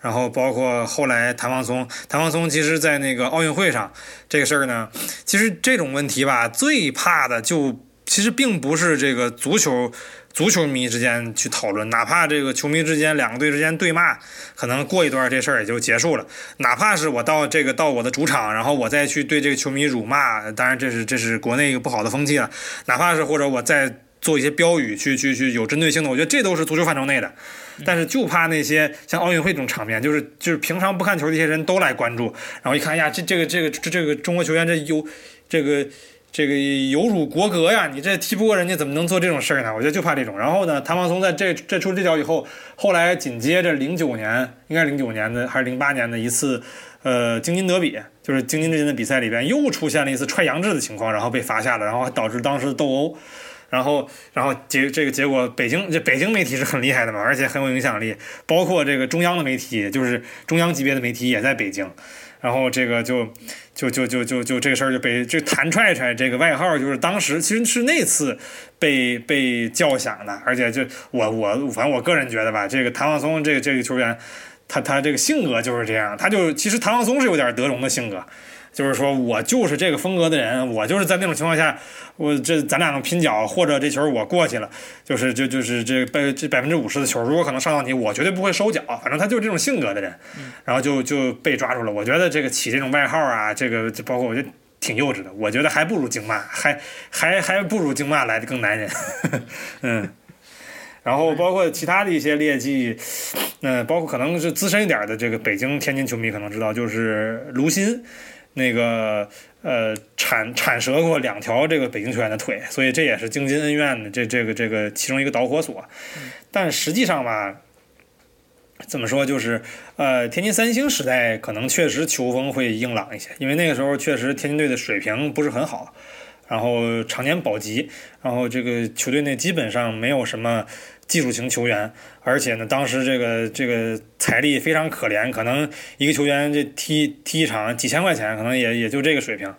然后包括后来谭望松，谭望松其实在那个奥运会上这个事儿呢，其实这种问题吧，最怕的就其实并不是这个足球。足球迷之间去讨论，哪怕这个球迷之间两个队之间对骂，可能过一段这事儿也就结束了。哪怕是我到这个到我的主场，然后我再去对这个球迷辱骂，当然这是这是国内一个不好的风气了。哪怕是或者我再做一些标语去去去有针对性的，我觉得这都是足球范畴内的。但是就怕那些像奥运会这种场面，就是就是平常不看球的一些人都来关注，然后一看呀，这这个这个这这个中国球员这有这个。这个有辱国格呀！你这踢不过人家，怎么能做这种事儿呢？我觉得就怕这种。然后呢，谭望松在这这出这脚以后，后来紧接着零九年，应该是零九年的还是零八年的一次，呃，京津德比，就是京津之间的比赛里边又出现了一次踹杨志的情况，然后被罚下了，然后还导致当时的斗殴。然后，然后结这个结果，北京这北京媒体是很厉害的嘛，而且很有影响力，包括这个中央的媒体，就是中央级别的媒体也在北京。然后这个就就就就就就这事儿就被这谭踹踹这个外号就是当时其实是那次被被叫响的，而且就我我反正我个人觉得吧，这个谭望松这个这个球员，他他这个性格就是这样，他就其实谭望松是有点德容的性格，就是说我就是这个风格的人，我就是在那种情况下，我这咱俩能拼脚，或者这球我过去了，就是就就是这百这百分之五十的球，如果可能上到你，我绝对不会收脚，反正他就是这种性格的人，然后就就被抓住了。我觉得这个起这种外号啊，这个就包括我觉得挺幼稚的，我觉得还不如京骂，还还还不如京骂来的更男人，*laughs* 嗯。然后包括其他的一些劣迹，嗯，包括可能是资深一点的这个北京、天津球迷可能知道，就是卢鑫。那个呃，铲铲折过两条这个北京球员的腿，所以这也是京津恩怨的这这个这个其中一个导火索。但实际上吧，怎么说就是呃，天津三星时代可能确实球风会硬朗一些，因为那个时候确实天津队的水平不是很好，然后常年保级，然后这个球队内基本上没有什么。技术型球员，而且呢，当时这个这个财力非常可怜，可能一个球员这踢踢一场几千块钱，可能也也就这个水平。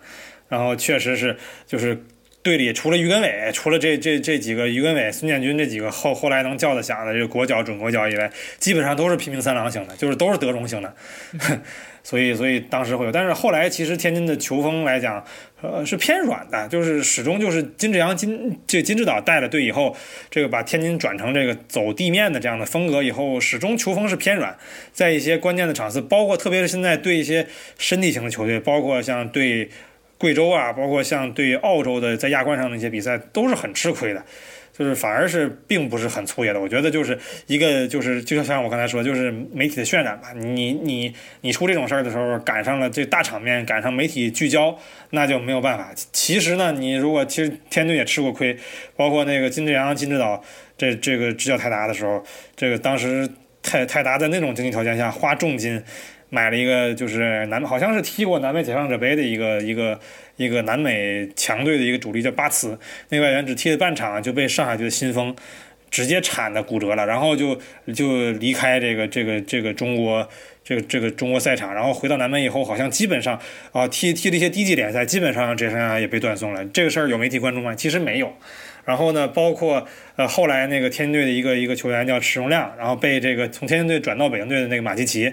然后确实是，就是队里除了于根伟，除了这这这几个于根伟、孙建军这几个后后来能叫得响的这个国脚、准国脚以外，基本上都是拼命三郎型的，就是都是德容型的。*laughs* 所以，所以当时会有，但是后来其实天津的球风来讲，呃，是偏软的，就是始终就是金志扬、金这金志岛带了队以后，这个把天津转成这个走地面的这样的风格以后，始终球风是偏软，在一些关键的场次，包括特别是现在对一些身体型的球队，包括像对贵州啊，包括像对澳洲的在亚冠上的一些比赛，都是很吃亏的。就是反而是并不是很粗野的，我觉得就是一个就是就像我刚才说，就是媒体的渲染吧。你你你出这种事儿的时候，赶上了这大场面，赶上媒体聚焦，那就没有办法。其实呢，你如果其实天队也吃过亏，包括那个金志扬、金指导这这个执教泰达的时候，这个当时泰泰达在那种经济条件下花重金买了一个就是南好像是踢过南美解放者杯的一个一个。一个南美强队的一个主力叫巴茨，那外援只踢了半场就被上海队的新锋直接铲的骨折了，然后就就离开这个这个这个中国这个这个中国赛场，然后回到南美以后，好像基本上啊踢踢了一些低级联赛，基本上这生涯也被断送了。这个事儿有媒体关注吗？其实没有。然后呢，包括呃后来那个天津队的一个一个球员叫池荣亮，然后被这个从天津队转到北京队的那个马基奇。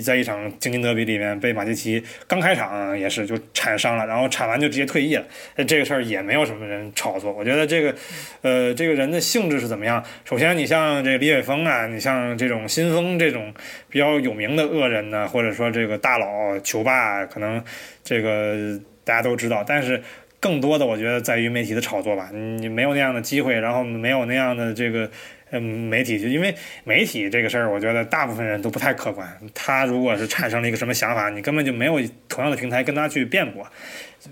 在一场京津德比里面被马蒂奇刚开场也是就铲伤了，然后铲完就直接退役了。这个事儿也没有什么人炒作。我觉得这个，呃，这个人的性质是怎么样？首先，你像这个李伟峰啊，你像这种新风这种比较有名的恶人呢，或者说这个大佬球霸，可能这个大家都知道。但是更多的，我觉得在于媒体的炒作吧。你没有那样的机会，然后没有那样的这个。嗯，媒体就因为媒体这个事儿，我觉得大部分人都不太客观。他如果是产生了一个什么想法，你根本就没有同样的平台跟他去辩驳。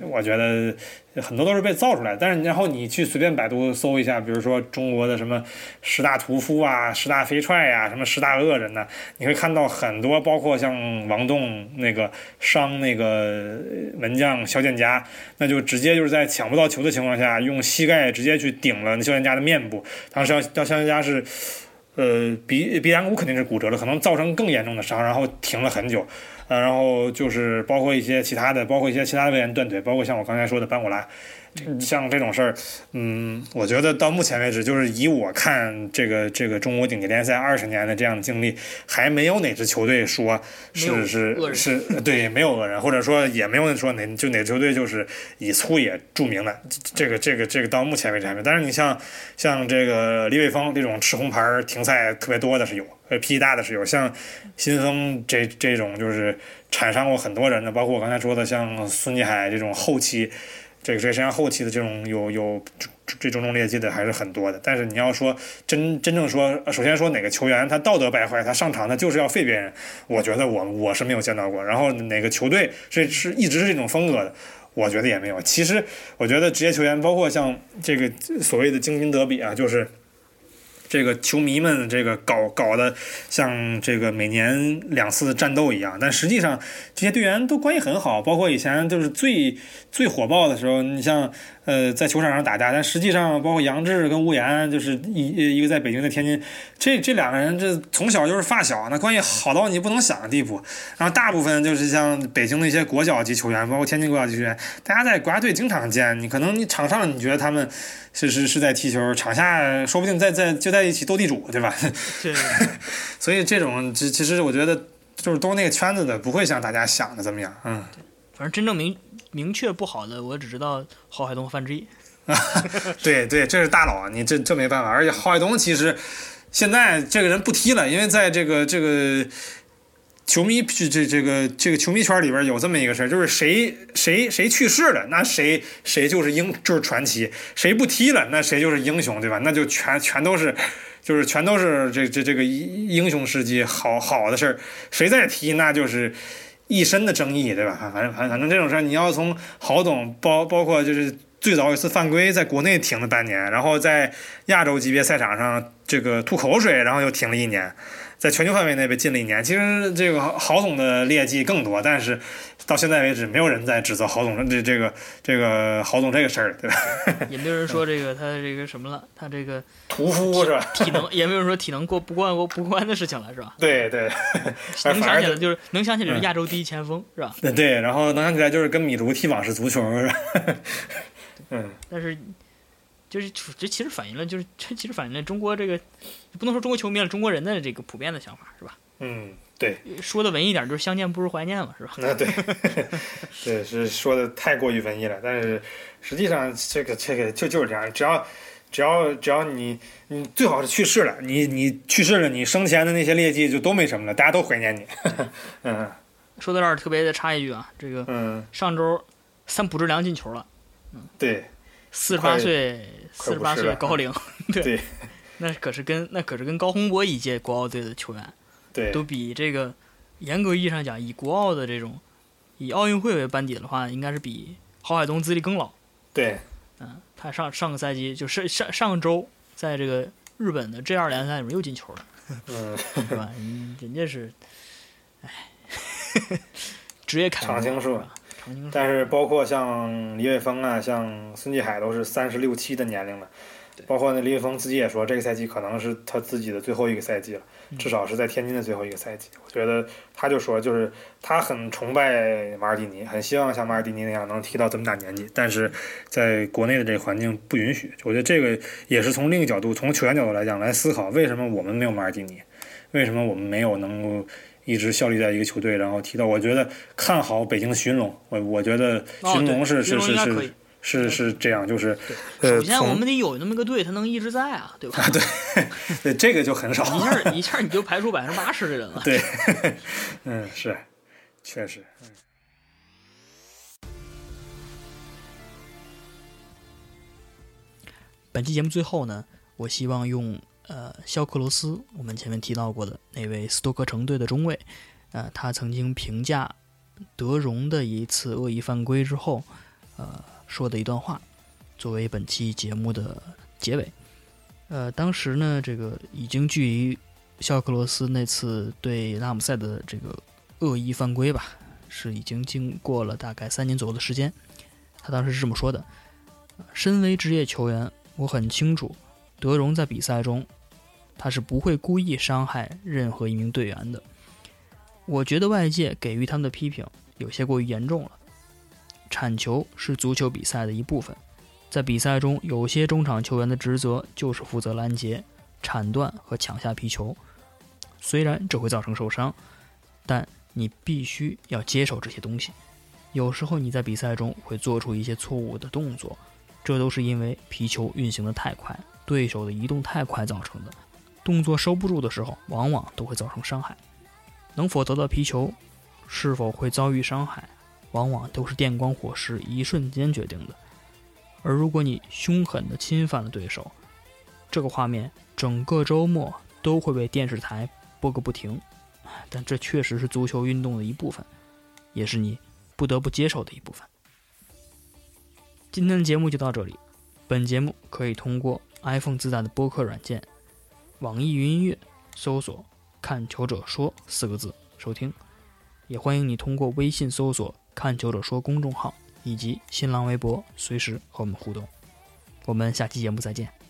我觉得很多都是被造出来，但是然后你去随便百度搜一下，比如说中国的什么十大屠夫啊、十大飞踹呀、什么十大恶人呢，你会看到很多，包括像王栋那个伤那个门将肖建佳，那就直接就是在抢不到球的情况下，用膝盖直接去顶了肖建佳的面部。当时肖肖肖建佳是呃鼻鼻梁骨肯定是骨折了，可能造成更严重的伤，然后停了很久。呃，然后就是包括一些其他的，包括一些其他的队员断腿，包括像我刚才说的班古拉。像这种事儿，嗯，我觉得到目前为止，就是以我看这个这个中国顶级联赛二十年的这样的经历，还没有哪支球队说是是是，对，没有恶人，或者说也没有说哪就哪球队就是以粗野著名的，这个这个这个到目前为止还没有。但是你像像这个李伟峰这种吃红牌停赛特别多的是有，呃，脾气大的是有，像新锋这这种就是产伤过很多人的，包括我刚才说的像孙继海这种后期。这个这实际上后期的这种有有这种种劣迹的还是很多的，但是你要说真真正说，首先说哪个球员他道德败坏，他上场他就是要废别人，我觉得我我是没有见到过。然后哪个球队是是一直是这种风格的，我觉得也没有。其实我觉得职业球员，包括像这个所谓的京津德比啊，就是。这个球迷们这个搞搞的像这个每年两次战斗一样，但实际上这些队员都关系很好，包括以前就是最最火爆的时候，你像。呃，在球场上打架，但实际上包括杨志跟吴岩，就是一一个在北京的天津，这这两个人这从小就是发小，那关系好到你不能想的地步。然后大部分就是像北京的一些国脚级球员，包括天津国脚级球员，大家在国家队经常见。你可能你场上你觉得他们是是是在踢球，场下说不定在在就在一起斗地主，对吧？对。*laughs* 所以这种其其实我觉得就是都那个圈子的，不会像大家想的怎么样，嗯。反正真正明明确不好的，我只知道郝海东、范志毅。对对，这是大佬，你这这没办法。而且郝海东其实现在这个人不踢了，因为在这个这个球迷这这这个这个球迷圈里边有这么一个事儿，就是谁谁谁去世了，那谁谁就是英就是传奇；谁不踢了，那谁就是英雄，对吧？那就全全都是就是全都是这这这个英雄事迹，好好的事儿。谁再踢，那就是一身的争议，对吧？反正反反正这种事儿，你要从郝董包包括就是。最早一次犯规，在国内停了半年，然后在亚洲级别赛场上这个吐口水，然后又停了一年，在全球范围内被禁了一年。其实这个郝总的劣迹更多，但是到现在为止，没有人在指责郝总这这个这个郝总这个事儿，对吧？*laughs* 也没有人说这个他这个什么了，他这个屠夫是吧？*laughs* 体能也没有人说体能过不过过不关的事情了，是吧？对对，*laughs* 能想起来就是能想起来是亚洲第一前锋，是吧？对对，然后能想起来就是跟米卢踢网式足球，是吧？嗯，但是，就是这其实反映了，就是这其实反映了中国这个，不能说中国球迷了，中国人的这个普遍的想法，是吧？嗯，对。说的文艺点，就是相见不如怀念嘛，是吧？那对，*laughs* 对，是说的太过于文艺了。但是实际上，这个这个就就是这样，只要只要只要你你最好是去世了，你你去世了，你生前的那些劣迹就都没什么了，大家都怀念你。*laughs* 嗯，说到这儿，特别的插一句啊，这个嗯，上周三浦知良进球了。嗯对，四十八岁，四十八岁高龄，*laughs* 对，*laughs* 那可是跟那可是跟高洪波一届国奥队的球员，对，都比这个严格意义上讲，以国奥的这种以奥运会为班底的话，应该是比郝海东资历更老。对，嗯，他上上个赛季就是上上周在这个日本的 G 二联赛里面又进球了，嗯，*laughs* 是吧？人家是，哎，职业楷模，是吧？但是包括像李玮峰啊，像孙继海都是三十六七的年龄了，包括那李玮峰自己也说，这个赛季可能是他自己的最后一个赛季了，至少是在天津的最后一个赛季。我觉得他就说，就是他很崇拜马尔蒂尼，很希望像马尔蒂尼那样能踢到这么大年纪，但是在国内的这个环境不允许。我觉得这个也是从另一个角度，从球员角度来讲来思考，为什么我们没有马尔蒂尼，为什么我们没有能够。一直效力在一个球队，然后提到，我觉得看好北京的寻龙，我我觉得寻龙是是是是是是这样，就是首先我们得有那么个队，他能一直在啊，对吧？对，*laughs* 对，这个就很少，一下一下你就排除百分之八十的人了。*laughs* 对，*laughs* 嗯，是，确实。本期节目最后呢，我希望用。呃，肖克罗斯，我们前面提到过的那位斯托克城队的中卫，呃，他曾经评价德容的一次恶意犯规之后，呃，说的一段话，作为本期节目的结尾。呃，当时呢，这个已经距离肖克罗斯那次对拉姆塞的这个恶意犯规吧，是已经经过了大概三年左右的时间。他当时是这么说的：，身为职业球员，我很清楚。德容在比赛中，他是不会故意伤害任何一名队员的。我觉得外界给予他们的批评有些过于严重了。铲球是足球比赛的一部分，在比赛中，有些中场球员的职责就是负责拦截、铲断和抢下皮球。虽然这会造成受伤，但你必须要接受这些东西。有时候你在比赛中会做出一些错误的动作，这都是因为皮球运行的太快。对手的移动太快造成的，动作收不住的时候，往往都会造成伤害。能否得到皮球，是否会遭遇伤害，往往都是电光火石一瞬间决定的。而如果你凶狠地侵犯了对手，这个画面整个周末都会被电视台播个不停。但这确实是足球运动的一部分，也是你不得不接受的一部分。今天的节目就到这里，本节目可以通过。iPhone 自带的播客软件，网易云音乐搜索“看球者说”四个字收听，也欢迎你通过微信搜索“看球者说”公众号以及新浪微博随时和我们互动。我们下期节目再见。